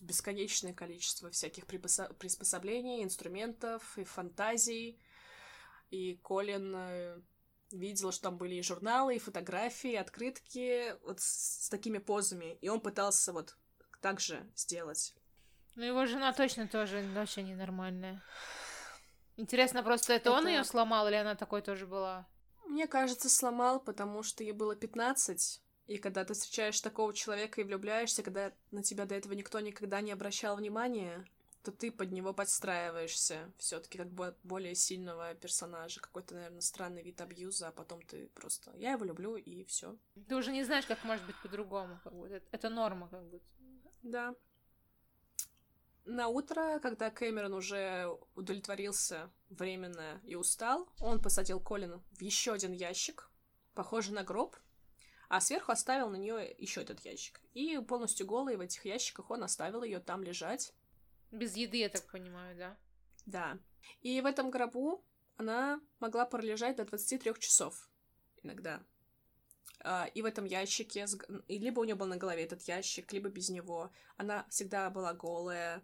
бесконечное количество всяких приспособлений, инструментов и фантазий. И Колин э, видел, что там были и журналы, и фотографии, и открытки вот с, с такими позами. И он пытался вот так же сделать. Ну, его жена точно тоже вообще ненормальная. Интересно, просто это, он Это- ее сломал, или она такой тоже была? Мне кажется, сломал, потому что ей было 15, и когда ты встречаешь такого человека и влюбляешься, когда на тебя до этого никто никогда не обращал внимания, то ты под него подстраиваешься все таки как бы более сильного персонажа. Какой-то, наверное, странный вид абьюза, а потом ты просто... Я его люблю, и все. Ты уже не знаешь, как может быть по-другому. Как будто. Это, это норма, как будто. Да. На утро, когда Кэмерон уже удовлетворился временно и устал, он посадил Колина в еще один ящик, похожий на гроб, а сверху оставил на нее еще этот ящик. И полностью голый в этих ящиках он оставил ее там лежать. Без еды, я так понимаю, да? Да. И в этом гробу она могла пролежать до 23 часов иногда. А, И в этом ящике, либо у нее был на голове этот ящик, либо без него. Она всегда была голая.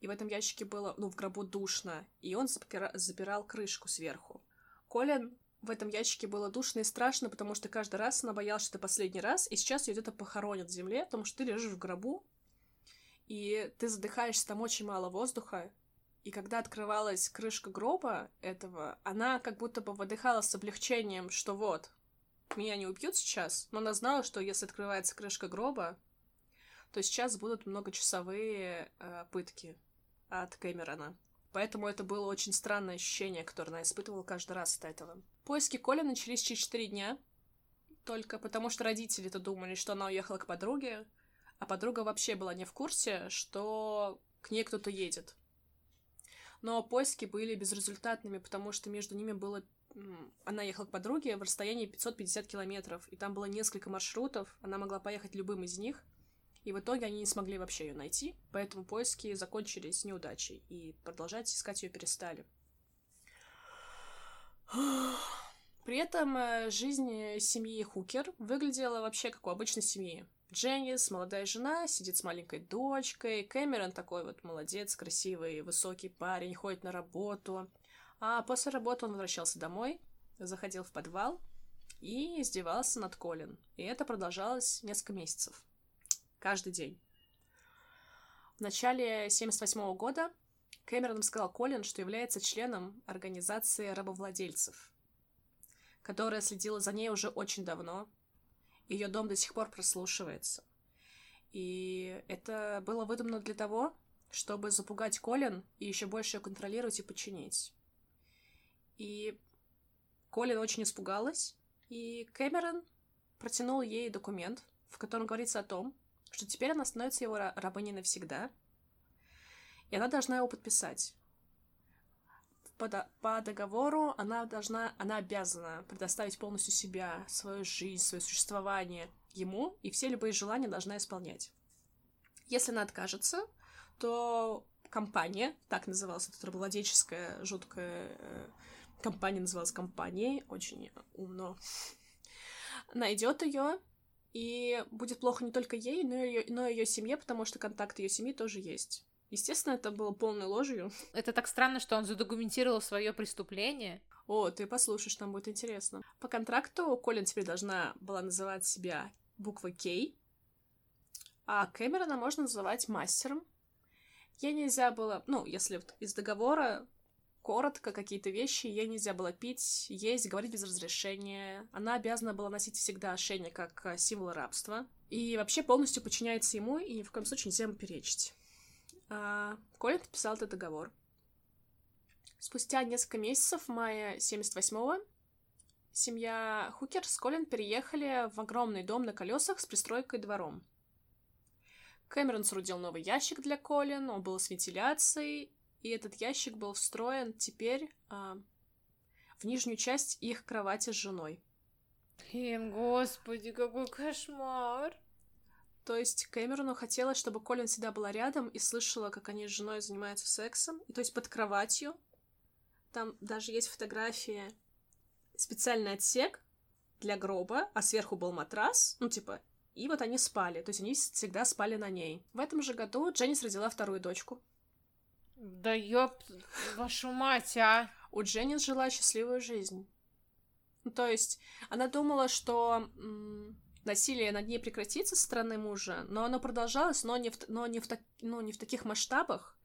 И в этом ящике было, ну, в гробу душно. И он запира- запирал крышку сверху. Колин в этом ящике было душно и страшно, потому что каждый раз она боялась, что это последний раз, и сейчас ее где-то похоронят в земле, потому что ты лежишь в гробу, и ты задыхаешься, там очень мало воздуха, и когда открывалась крышка гроба этого, она как будто бы выдыхала с облегчением, что вот, меня не убьют сейчас, но она знала, что если открывается крышка гроба, то сейчас будут многочасовые э, пытки от Кэмерона. Поэтому это было очень странное ощущение, которое она испытывала каждый раз от этого. Поиски Коли начались через 4 дня, только потому что родители-то думали, что она уехала к подруге, а подруга вообще была не в курсе, что к ней кто-то едет. Но поиски были безрезультатными, потому что между ними было... Она ехала к подруге в расстоянии 550 километров, и там было несколько маршрутов, она могла поехать любым из них, и в итоге они не смогли вообще ее найти, поэтому поиски закончились неудачей, и продолжать искать ее перестали. При этом э, жизнь семьи Хукер выглядела вообще как у обычной семьи. Дженнис, молодая жена, сидит с маленькой дочкой. Кэмерон такой вот молодец, красивый, высокий парень, ходит на работу. А после работы он возвращался домой, заходил в подвал и издевался над Колин. И это продолжалось несколько месяцев. Каждый день. В начале 78 года Кэмерон сказал Колин, что является членом организации рабовладельцев, которая следила за ней уже очень давно. Ее дом до сих пор прослушивается. И это было выдумано для того, чтобы запугать Колин и еще больше ее контролировать и подчинить. И Колин очень испугалась, и Кэмерон протянул ей документ, в котором говорится о том, что теперь она становится его ра- рабыней навсегда, и она должна его подписать. По, до- по договору она должна, она обязана предоставить полностью себя, свою жизнь, свое существование ему, и все любые желания должна исполнять. Если она откажется, то компания, так называлась эта рабовладельческая жуткая э, компания, называлась компанией, очень умно, найдет ее и будет плохо не только ей, но и ее, но и ее семье, потому что контакт ее семьи тоже есть. Естественно, это было полной ложью. Это так странно, что он задокументировал свое преступление. О, ты послушаешь, там будет интересно. По контракту Колин теперь должна была называть себя буквой К, а Кэмерона можно называть мастером. Ей нельзя было, ну, если вот из договора коротко какие-то вещи, ей нельзя было пить, есть, говорить без разрешения. Она обязана была носить всегда ошейник как э, символ рабства. И вообще полностью подчиняется ему, и ни в коем случае нельзя ему перечить. А, Колин подписал этот договор. Спустя несколько месяцев, в мае 78-го, семья Хукер с Колин переехали в огромный дом на колесах с пристройкой двором. Кэмерон соорудил новый ящик для Колин, он был с вентиляцией, и этот ящик был встроен теперь а, в нижнюю часть их кровати с женой. Блин, господи, какой кошмар. То есть Кэмерону хотелось, чтобы Колин всегда была рядом и слышала, как они с женой занимаются сексом. И, то есть под кроватью. Там даже есть фотографии. Специальный отсек для гроба, а сверху был матрас. Ну, типа, и вот они спали. То есть они всегда спали на ней. В этом же году Дженнис родила вторую дочку. Да ёб вашу мать, а! У Дженнис жила счастливую жизнь. Ну, то есть она думала, что насилие над ней прекратится со стороны мужа, но оно продолжалось, но не в, но не в, так, ну, не в таких масштабах.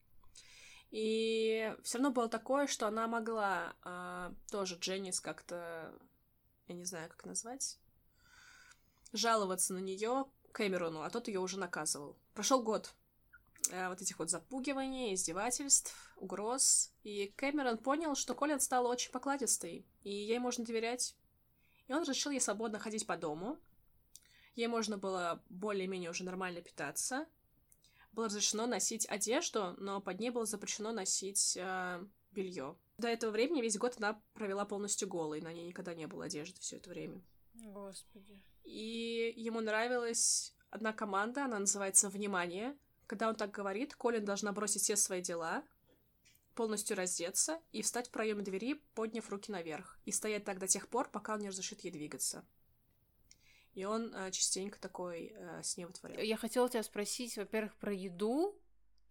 И все равно было такое, что она могла а, тоже Дженнис как-то, я не знаю, как назвать, жаловаться на нее Кэмерону, а тот ее уже наказывал. Прошел год вот этих вот запугиваний, издевательств, угроз, и Кэмерон понял, что Колин стала очень покладистой, и ей можно доверять. И он решил ей свободно ходить по дому, Ей можно было более-менее уже нормально питаться. Было разрешено носить одежду, но под ней было запрещено носить э, белье. До этого времени весь год она провела полностью голой, на ней никогда не было одежды все это время. Господи. И ему нравилась одна команда, она называется «Внимание». Когда он так говорит, Колин должна бросить все свои дела, полностью раздеться и встать в проеме двери, подняв руки наверх, и стоять так до тех пор, пока он не разрешит ей двигаться. И он э, частенько такой э, с ней вытворял. Я хотела тебя спросить, во-первых, про еду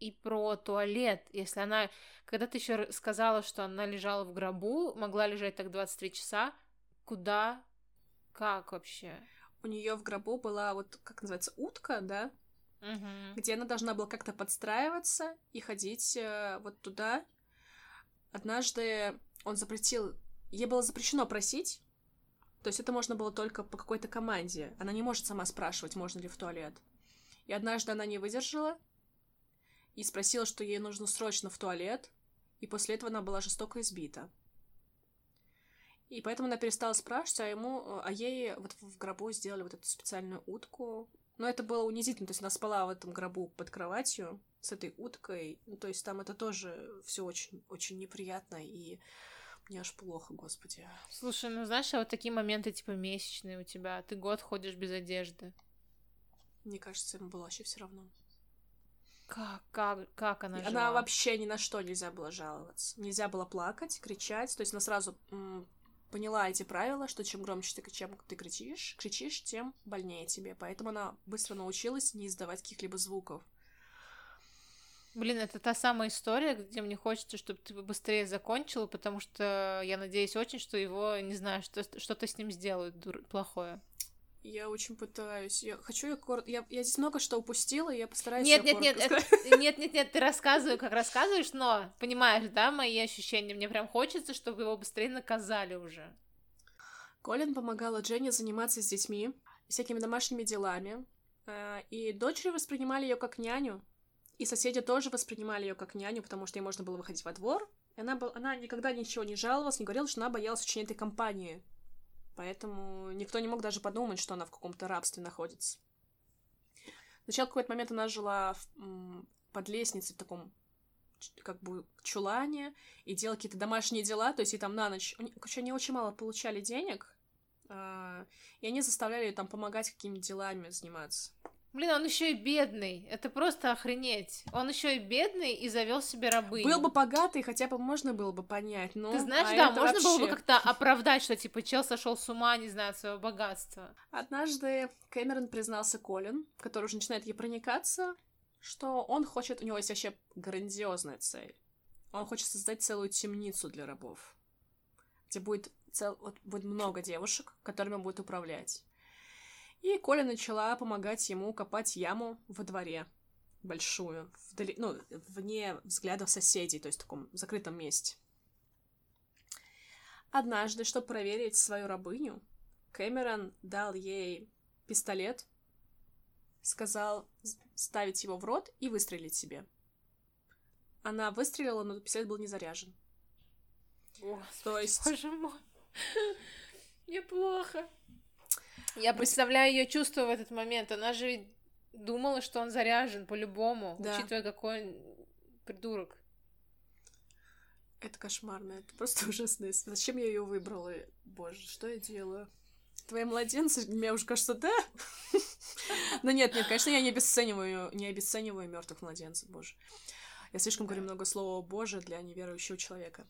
и про туалет. Если она... Когда ты еще сказала, что она лежала в гробу, могла лежать так 23 часа, куда? Как вообще? У нее в гробу была вот, как называется, утка, да? Угу. Где она должна была как-то подстраиваться и ходить э, вот туда. Однажды он запретил... Ей было запрещено просить, то есть это можно было только по какой-то команде. Она не может сама спрашивать, можно ли в туалет. И однажды она не выдержала и спросила, что ей нужно срочно в туалет, и после этого она была жестоко избита. И поэтому она перестала спрашивать, а ему, а ей вот в гробу сделали вот эту специальную утку. Но это было унизительно, то есть она спала в этом гробу под кроватью с этой уткой, ну, то есть там это тоже все очень, очень неприятно и мне аж плохо, господи. Слушай, ну знаешь, а вот такие моменты, типа, месячные у тебя, ты год ходишь без одежды. Мне кажется, ему было вообще все равно. Как, как, как она Она жила? вообще ни на что нельзя было жаловаться. Нельзя было плакать, кричать. То есть она сразу поняла эти правила, что чем громче ты, чем ты кричишь, кричишь, тем больнее тебе. Поэтому она быстро научилась не издавать каких-либо звуков. Блин, это та самая история, где мне хочется, чтобы ты быстрее закончила, потому что я надеюсь очень, что его, не знаю, что, что-то с ним сделают дур... плохое. Я очень пытаюсь. Я хочу ее коротко. Я, я здесь много что упустила, и я постараюсь. Нет, нет, нет, это... нет, нет, нет, ты рассказывай, как рассказываешь, но понимаешь, да, мои ощущения. Мне прям хочется, чтобы его быстрее наказали уже. Колин помогала Дженни заниматься с детьми, всякими домашними делами. Э, и дочери воспринимали ее как няню, и соседи тоже воспринимали ее как няню, потому что ей можно было выходить во двор. И она, был, она никогда ничего не жаловалась, не говорила, что она боялась очень этой компании. Поэтому никто не мог даже подумать, что она в каком-то рабстве находится. Сначала какой-то момент она жила в, под лестницей в таком как бы чулане и делала какие-то домашние дела, то есть и там на ночь... Короче, они очень мало получали денег, э, и они заставляли ее там помогать какими-то делами заниматься. Блин, он еще и бедный. Это просто охренеть. Он еще и бедный и завел себе рабыню. Был бы богатый, хотя бы можно было бы понять. Ну, Ты знаешь, а да, можно вообще... было бы как-то оправдать, что типа чел сошел с ума, не знаю, своего богатства. Однажды Кэмерон признался Колин, который уже начинает ей проникаться, что он хочет, у него есть вообще грандиозная цель. Он хочет создать целую темницу для рабов, где будет, цел... вот, будет много девушек, которыми он будет управлять. И Коля начала помогать ему копать яму во дворе. Большую. Вдали, ну, вне взглядов соседей, то есть в таком закрытом месте. Однажды, чтобы проверить свою рабыню, Кэмерон дал ей пистолет, сказал ставить его в рот и выстрелить себе. Она выстрелила, но пистолет был не заряжен. Господи, То есть... Боже мой. Мне плохо. Я представляю ее чувство в этот момент. Она же думала, что он заряжен по-любому, да. учитывая, какой он придурок. Это кошмарно, это просто ужасно. Зачем я ее выбрала? Боже, что я делаю? Твои младенцы, мне уже кажется, да? Ну нет, нет, конечно, я не обесцениваю, не обесцениваю мертвых младенцев, боже. Я слишком говорю много слова «боже» для неверующего человека.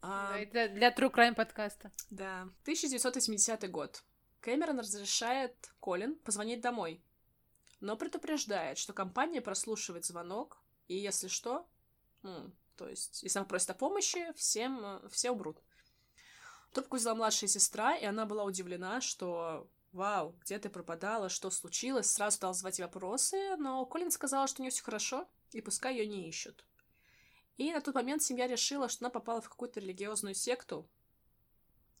А, да, это для True Crime подкаста. Да. 1980 год. Кэмерон разрешает Колин позвонить домой, но предупреждает, что компания прослушивает звонок, и если что, ну, то есть, если она просит о помощи, всем, все умрут. Трубку взяла младшая сестра, и она была удивлена, что «Вау, где ты пропадала? Что случилось?» Сразу стала задавать вопросы, но Колин сказала, что у нее все хорошо, и пускай ее не ищут. И на тот момент семья решила, что она попала в какую-то религиозную секту,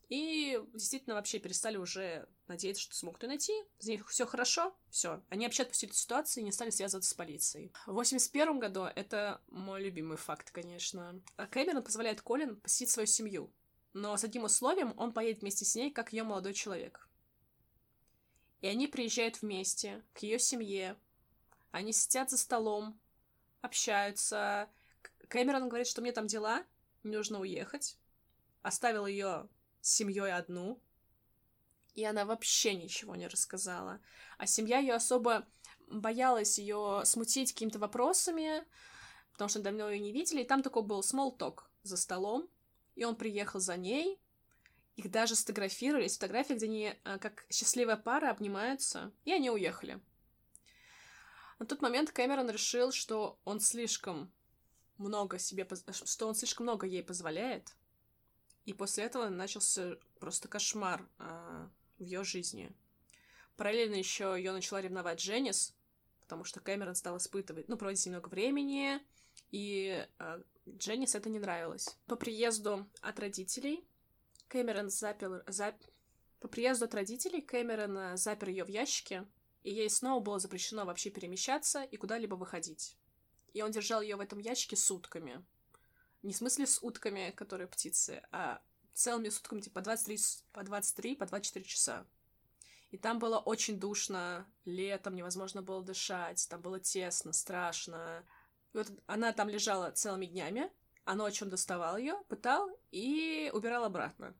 и действительно вообще перестали уже надеяться, что смогут ее найти. За них все хорошо, все. Они вообще отпустили эту ситуацию и не стали связываться с полицией. В 81 году, это мой любимый факт, конечно, Кэмерон позволяет Колин посетить свою семью. Но с одним условием он поедет вместе с ней, как ее молодой человек. И они приезжают вместе к ее семье. Они сидят за столом, общаются. Кэмерон говорит, что мне там дела, мне нужно уехать. Оставил ее с семьей одну. И она вообще ничего не рассказала. А семья ее особо боялась ее смутить какими-то вопросами, потому что давно ее не видели. И там такой был talk за столом. И он приехал за ней. Их даже сфотографировали. Есть фотографии, где они а, как счастливая пара обнимаются. И они уехали. На тот момент Кэмерон решил, что он слишком много себе, что он слишком много ей позволяет, и после этого начался просто кошмар э, в ее жизни. Параллельно еще ее начала ревновать Дженнис, потому что Кэмерон стал испытывать, ну, проводить немного времени, и э, Дженнис это не нравилось. По приезду от родителей Кэмерон запер... Зап... По приезду от родителей Кэмерон запер ее в ящике, и ей снова было запрещено вообще перемещаться и куда-либо выходить. И он держал ее в этом ящике сутками. Не в смысле с утками, которые птицы, а целыми сутками, типа, по 23, по 23, по 24 часа. И там было очень душно, летом невозможно было дышать, там было тесно, страшно. И вот она там лежала целыми днями, а ночью он доставал ее, пытал и убирал обратно.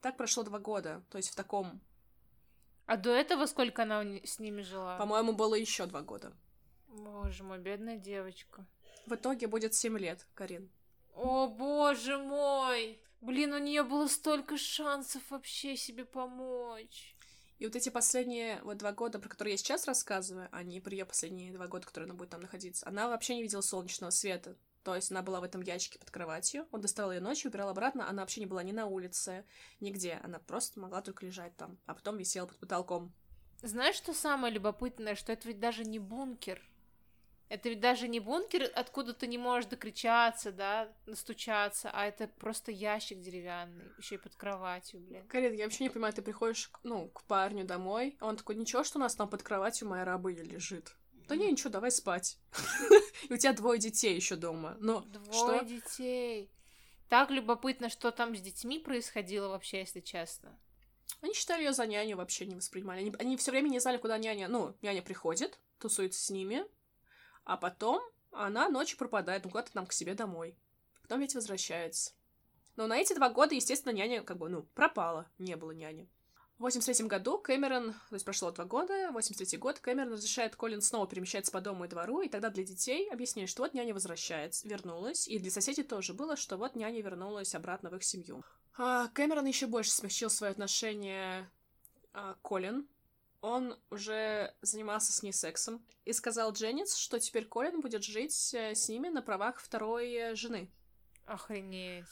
Так прошло два года, то есть в таком а до этого сколько она с ними жила? По-моему, было еще два года. Боже мой, бедная девочка. В итоге будет семь лет, Карин. О, боже мой! Блин, у нее было столько шансов вообще себе помочь. И вот эти последние вот два года, про которые я сейчас рассказываю, а не про ее последние два года, которые она будет там находиться, она вообще не видела солнечного света. То есть она была в этом ящике под кроватью, он доставал ее ночью, убирал обратно, она вообще не была ни на улице, нигде. Она просто могла только лежать там, а потом висела под потолком. Знаешь, что самое любопытное, что это ведь даже не бункер. Это ведь даже не бункер, откуда ты не можешь докричаться, да, настучаться, а это просто ящик деревянный, еще и под кроватью, блин. Карин, я вообще не понимаю, ты приходишь, ну, к парню домой, а он такой, ничего, что у нас там под кроватью моя рабыня лежит. Да не, ничего, давай спать. И у тебя двое детей еще дома. Но Двое детей. Так любопытно, что там с детьми происходило вообще, если честно. Они считали ее за няню, вообще не воспринимали. Они, они все время не знали, куда няня. Ну, няня приходит, тусуется с ними, а потом она ночью пропадает, ну куда-то там к себе домой. Потом ведь возвращается. Но на эти два года, естественно, няня как бы, ну, пропала. Не было няни. В 83 году Кэмерон, то есть прошло два года, 83 год, Кэмерон разрешает Колин снова перемещаться по дому и двору, и тогда для детей объясняет, что вот няня возвращается, вернулась, и для соседей тоже было, что вот няня вернулась обратно в их семью. А Кэмерон еще больше смягчил свое отношение а, Колин. Он уже занимался с ней сексом и сказал Дженнис, что теперь Колин будет жить э, с ними на правах второй э, жены. Охренеть.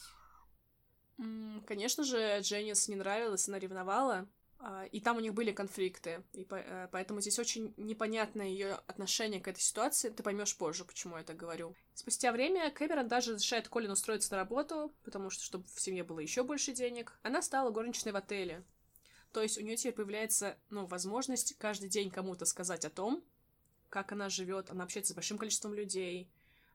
Конечно же, Дженнис не нравилась, она ревновала, а, и там у них были конфликты, и э, поэтому здесь очень непонятное ее отношение к этой ситуации. Ты поймешь позже, почему я так говорю. Спустя время Кэмерон даже разрешает Колин устроиться на работу, потому что, чтобы в семье было еще больше денег. Она стала горничной в отеле. То есть у нее теперь появляется, ну, возможность каждый день кому-то сказать о том, как она живет, она общается с большим количеством людей.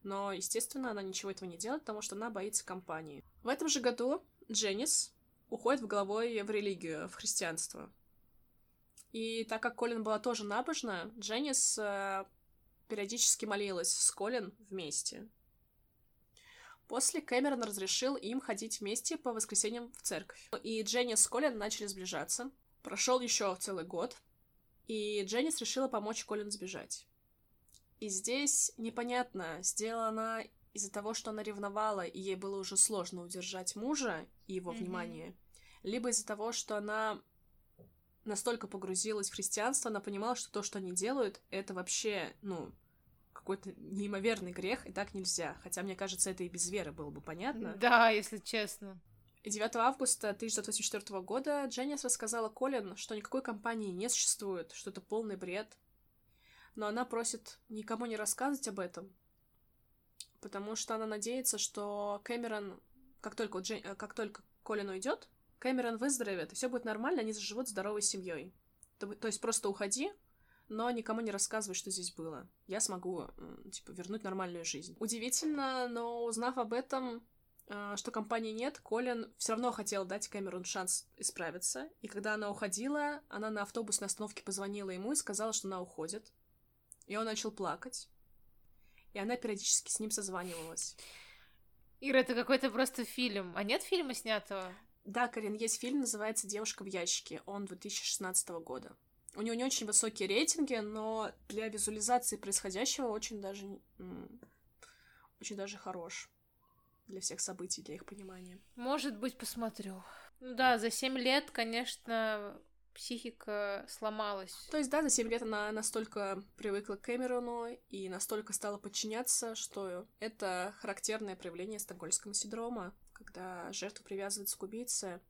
Но, естественно, она ничего этого не делает, потому что она боится компании. В этом же году Дженнис уходит в головой в религию, в христианство. И так как Колин была тоже набожна, Дженнис э, периодически молилась с Колин вместе. После Кэмерон разрешил им ходить вместе по воскресеньям в церковь. И Дженнис с Колин начали сближаться. Прошел еще целый год. И Дженнис решила помочь Колин сбежать. И здесь непонятно, сделала она из-за того, что она ревновала, и ей было уже сложно удержать мужа и его mm-hmm. внимание, либо из-за того, что она настолько погрузилась в христианство, она понимала, что то, что они делают, это вообще, ну, какой-то неимоверный грех, и так нельзя. Хотя, мне кажется, это и без веры было бы понятно. Да, если честно. 9 августа 1984 года Дженнис рассказала Колин, что никакой компании не существует, что это полный бред. Но она просит никому не рассказывать об этом, потому что она надеется, что Кэмерон, как только, Джен... как только Колин уйдет, Кэмерон выздоровеет, и все будет нормально, они заживут здоровой семьей. То, то есть просто уходи, но никому не рассказывай, что здесь было. Я смогу, типа, вернуть нормальную жизнь. Удивительно, но узнав об этом, а, что компании нет, Колин все равно хотел дать Кэмерон шанс исправиться. И когда она уходила, она на автобусной остановке позвонила ему и сказала, что она уходит. И он начал плакать. И она периодически с ним созванивалась. Ира, это какой-то просто фильм. А нет фильма снятого? Да, Карин, есть фильм, называется «Девушка в ящике». Он 2016 года. У него не очень высокие рейтинги, но для визуализации происходящего очень даже... очень даже хорош для всех событий, для их понимания. Может быть, посмотрю. Ну да, за семь лет, конечно, психика сломалась. То есть, да, за семь лет она настолько привыкла к Кэмерону и настолько стала подчиняться, что это характерное проявление стокгольмского синдрома, когда жертва привязывается к убийце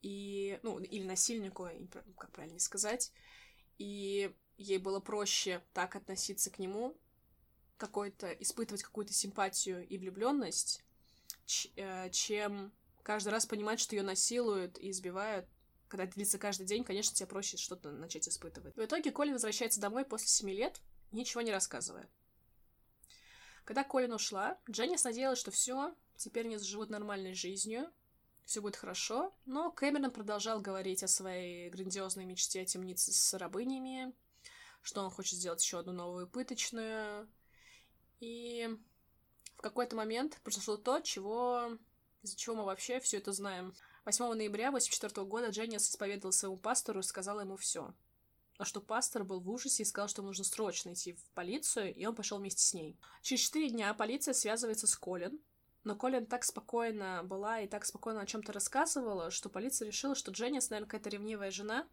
и, ну, или насильнику, как правильно сказать, и ей было проще так относиться к нему, какой-то, испытывать какую-то симпатию и влюбленность, Э, чем каждый раз понимать, что ее насилуют и избивают. Когда это длится каждый день, конечно, тебе проще что-то начать испытывать. В итоге Колин возвращается домой после семи лет, ничего не рассказывая. Когда Колин ушла, Дженнис надеялась, что все, теперь они заживут нормальной жизнью, все будет хорошо, но Кэмерон продолжал говорить о своей грандиозной мечте о темнице с рабынями, что он хочет сделать еще одну новую пыточную. И в какой-то момент произошло то, чего... из-за чего мы вообще все это знаем. 8 ноября 1984 года Дженнис исповедовал своему пастору и сказала ему все. А что пастор был в ужасе и сказал, что ему нужно срочно идти в полицию, и он пошел вместе с ней. Через четыре дня полиция связывается с Колин, но Колин так спокойно была и так спокойно о чем-то рассказывала, что полиция решила, что Дженнис, наверное, какая-то ревнивая жена,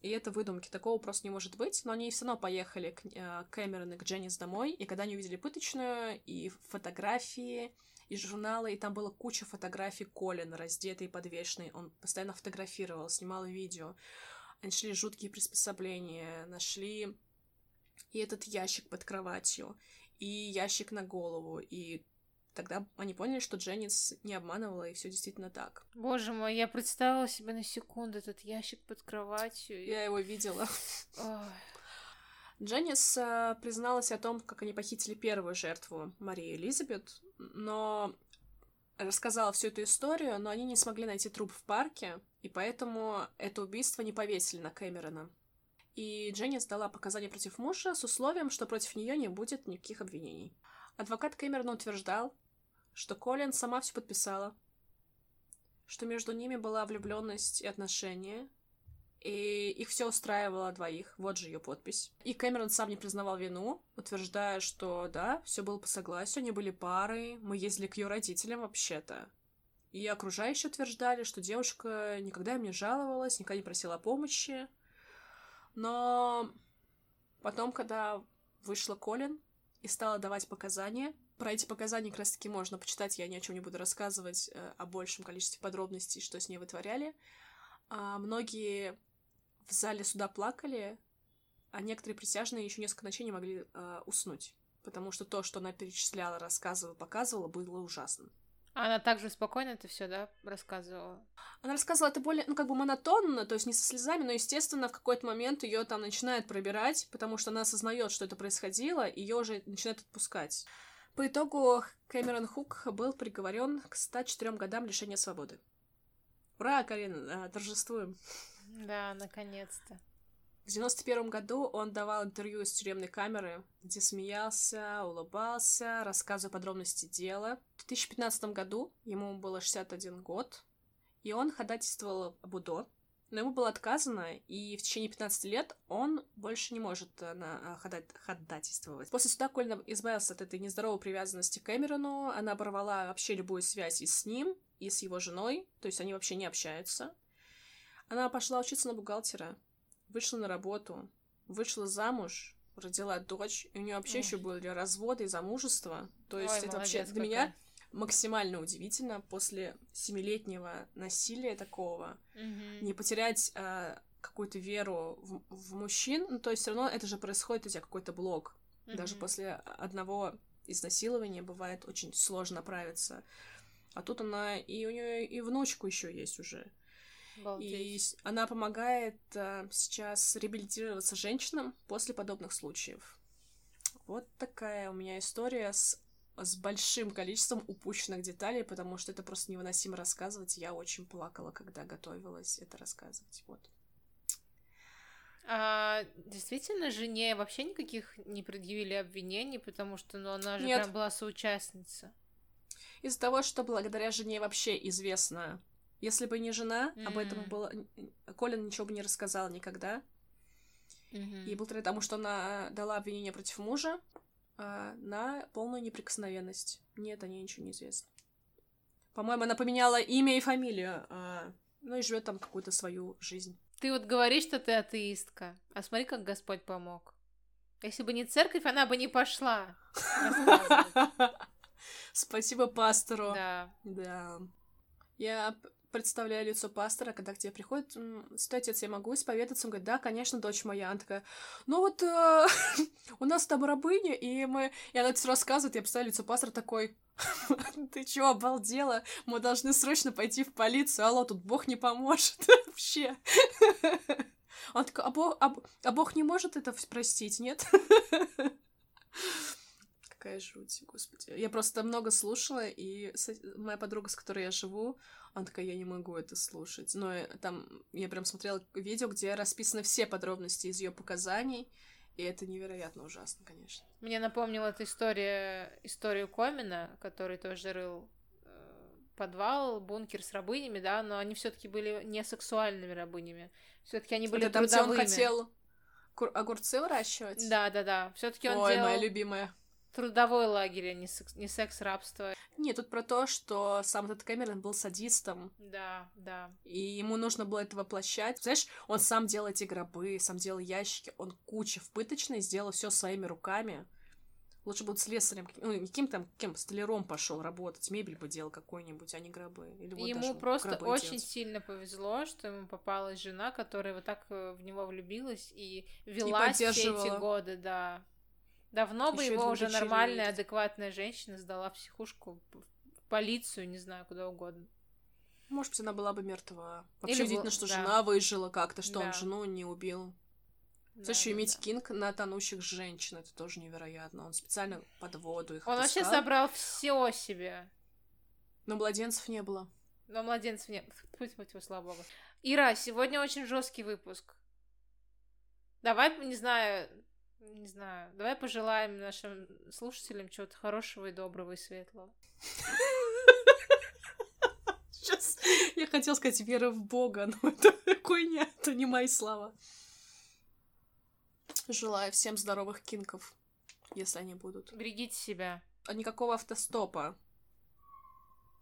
и это выдумки, такого просто не может быть. Но они все равно поехали к э, Кэмерон и к Дженнис домой, и когда они увидели пыточную, и фотографии, и журналы, и там была куча фотографий Колина, раздетый и подвешенный. Он постоянно фотографировал, снимал видео. Они нашли жуткие приспособления, нашли и этот ящик под кроватью, и ящик на голову, и Тогда они поняли, что Дженнис не обманывала, и все действительно так. Боже мой, я представила себе на секунду этот ящик под кроватью. Я его видела. Дженнис э, призналась о том, как они похитили первую жертву Марии Элизабет, но рассказала всю эту историю, но они не смогли найти труп в парке, и поэтому это убийство не повесили на Кэмерона. И Дженнис дала показания против мужа с условием, что против нее не будет никаких обвинений. Адвокат Кэмерона утверждал, что Колин сама все подписала, что между ними была влюбленность и отношения, и их все устраивало двоих. Вот же ее подпись. И Кэмерон сам не признавал вину, утверждая, что да, все было по согласию, они были парой, мы ездили к ее родителям вообще-то. И окружающие утверждали, что девушка никогда им не жаловалась, никогда не просила помощи. Но потом, когда вышла Колин и стала давать показания, про эти показания как раз-таки можно почитать, я ни о чем не буду рассказывать э, о большем количестве подробностей, что с ней вытворяли. А многие в зале суда плакали, а некоторые присяжные еще несколько ночей не могли э, уснуть, потому что то, что она перечисляла, рассказывала, показывала, было ужасным. Она также спокойно это все, да, рассказывала? Она рассказывала это более, ну, как бы монотонно, то есть не со слезами, но, естественно, в какой-то момент ее там начинает пробирать, потому что она осознает, что это происходило, и ее уже начинает отпускать. По итогу Кэмерон Хук был приговорен к 104 годам лишения свободы. Ура, Карин, торжествуем. Да, наконец-то. В 91 году он давал интервью из тюремной камеры, где смеялся, улыбался, рассказывая подробности дела. В 2015 году ему было 61 год, и он ходатайствовал об УДО, но ему было отказано, и в течение 15 лет он больше не может э, на, э, ходатайствовать. После суда Колин избавился от этой нездоровой привязанности к Кэмерону, она оборвала вообще любую связь и с ним, и с его женой, то есть они вообще не общаются. Она пошла учиться на бухгалтера, вышла на работу, вышла замуж, родила дочь, и у нее вообще Ой. еще были разводы и замужество. То есть Ой, это вообще для меня максимально удивительно после семилетнего насилия такого mm-hmm. не потерять э, какую-то веру в, в мужчин. Ну, то есть все равно это же происходит у тебя какой-то блок. Mm-hmm. Даже после одного изнасилования бывает очень сложно оправиться. А тут она и у нее и внучку еще есть уже. Балдеть. И она помогает э, сейчас реабилитироваться женщинам после подобных случаев. Вот такая у меня история с с большим количеством упущенных деталей, потому что это просто невыносимо рассказывать. Я очень плакала, когда готовилась это рассказывать. Вот. А, действительно, жене вообще никаких не предъявили обвинений, потому что ну, она же Нет. прям была соучастница. Из-за того, что благодаря жене вообще известно. Если бы не жена, mm-hmm. об этом было... Колин ничего бы не рассказал никогда. Mm-hmm. И благодаря тому, что она дала обвинение против мужа, а, на полную неприкосновенность. Нет, о ней ничего не известно. По-моему, она поменяла имя и фамилию, а, ну и живет там какую-то свою жизнь. Ты вот говоришь, что ты атеистка, а смотри, как Господь помог. Если бы не церковь, она бы не пошла. Спасибо пастору. Да. Да. Я представляю лицо пастора, когда к тебе приходит, святой отец, я могу исповедаться? Он говорит, да, конечно, дочь моя. Она такая, ну вот э, у нас там рабыня, и мы... И она все рассказывает, я представляю лицо пастора такой, ты чё, обалдела? Мы должны срочно пойти в полицию, алло, тут Бог не поможет вообще. Он такой, а Бог, а, а Бог не может это простить, нет? Какая жуть, господи. Я просто много слушала, и моя подруга, с которой я живу, она такая, я не могу это слушать. Но э, там я прям смотрела видео, где расписаны все подробности из ее показаний, и это невероятно ужасно, конечно. Мне напомнила эта история, историю Комина, который тоже рыл э, подвал, бункер с рабынями, да, но они все-таки были не сексуальными рабынями. Все-таки они были это там, трудовыми. Где он хотел огурцы выращивать? Да, да, да. Все-таки он Ой, делал... моя любимая. Трудовой лагерь, а не, секс, не секс-рабство. Нет, тут про то, что сам этот Кэмерон был садистом. Да, да. И ему нужно было это воплощать. Знаешь, он сам делал эти гробы, сам делал ящики, он куча в пыточной сделал все своими руками. Лучше бы слесарем, ну, каким там, кем, столяром пошел работать, мебель бы делал какой-нибудь, а не гробы. Или вот ему просто очень делать. сильно повезло, что ему попалась жена, которая вот так э, в него влюбилась и вела и все эти годы, да. Давно бы его уже нормальная, адекватная женщина сдала в психушку, в полицию, не знаю, куда угодно. Может быть, она была бы мертва. Вообще Или удивительно, что да. жена выжила как-то, что да. он жену не убил. Да, Слушай, да, иметь да. Кинг на тонущих женщин, это тоже невероятно. Он специально под воду их Он вообще собрал все себе. Но младенцев не было. Но младенцев нет. Пусть его, слава богу. Ира, сегодня очень жесткий выпуск. Давай, не знаю, не знаю, давай пожелаем нашим слушателям чего-то хорошего и доброго и светлого. Сейчас я хотела сказать веры в Бога, но это хуйня, это не мои слова. Желаю всем здоровых кинков, если они будут. Берегите себя. А никакого автостопа.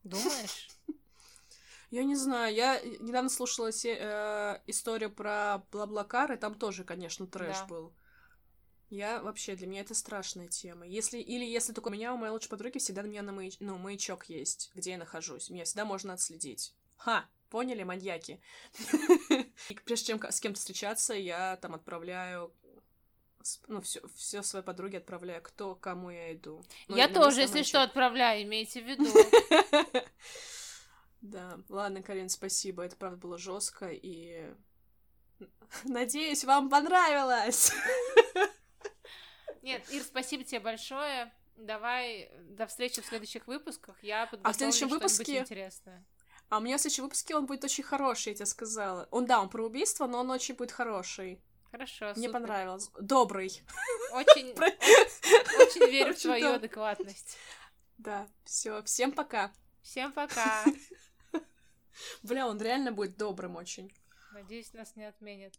Думаешь? Я не знаю, я недавно слушала се- э, историю про Блаблакар, и там тоже, конечно, трэш да. был. Я вообще, для меня это страшная тема. Если, или если только у меня, у моей лучшей подруги всегда на меня на маяч, ну, маячок есть, где я нахожусь. Меня всегда можно отследить. Ха! Поняли, маньяки? Прежде чем с кем-то встречаться, я там отправляю ну, все, все своей подруге отправляю, кто кому я иду. Ну, я тоже, если что, отправляю, имейте в виду. Да, ладно, Карин, спасибо. Это правда было жестко и надеюсь, вам понравилось. Нет, Ир, спасибо тебе большое. Давай до встречи в следующих выпусках. Я подготовлю а в следующем выпуске интересное. А у меня в следующем выпуске он будет очень хороший, я тебе сказала. Он, да, он про убийство, но он очень будет хороший. Хорошо, Мне супер. понравилось. Добрый. Очень, очень верю в твою адекватность. Да, все, всем пока. Всем пока. Бля, он реально будет добрым очень. Надеюсь, нас не отменят.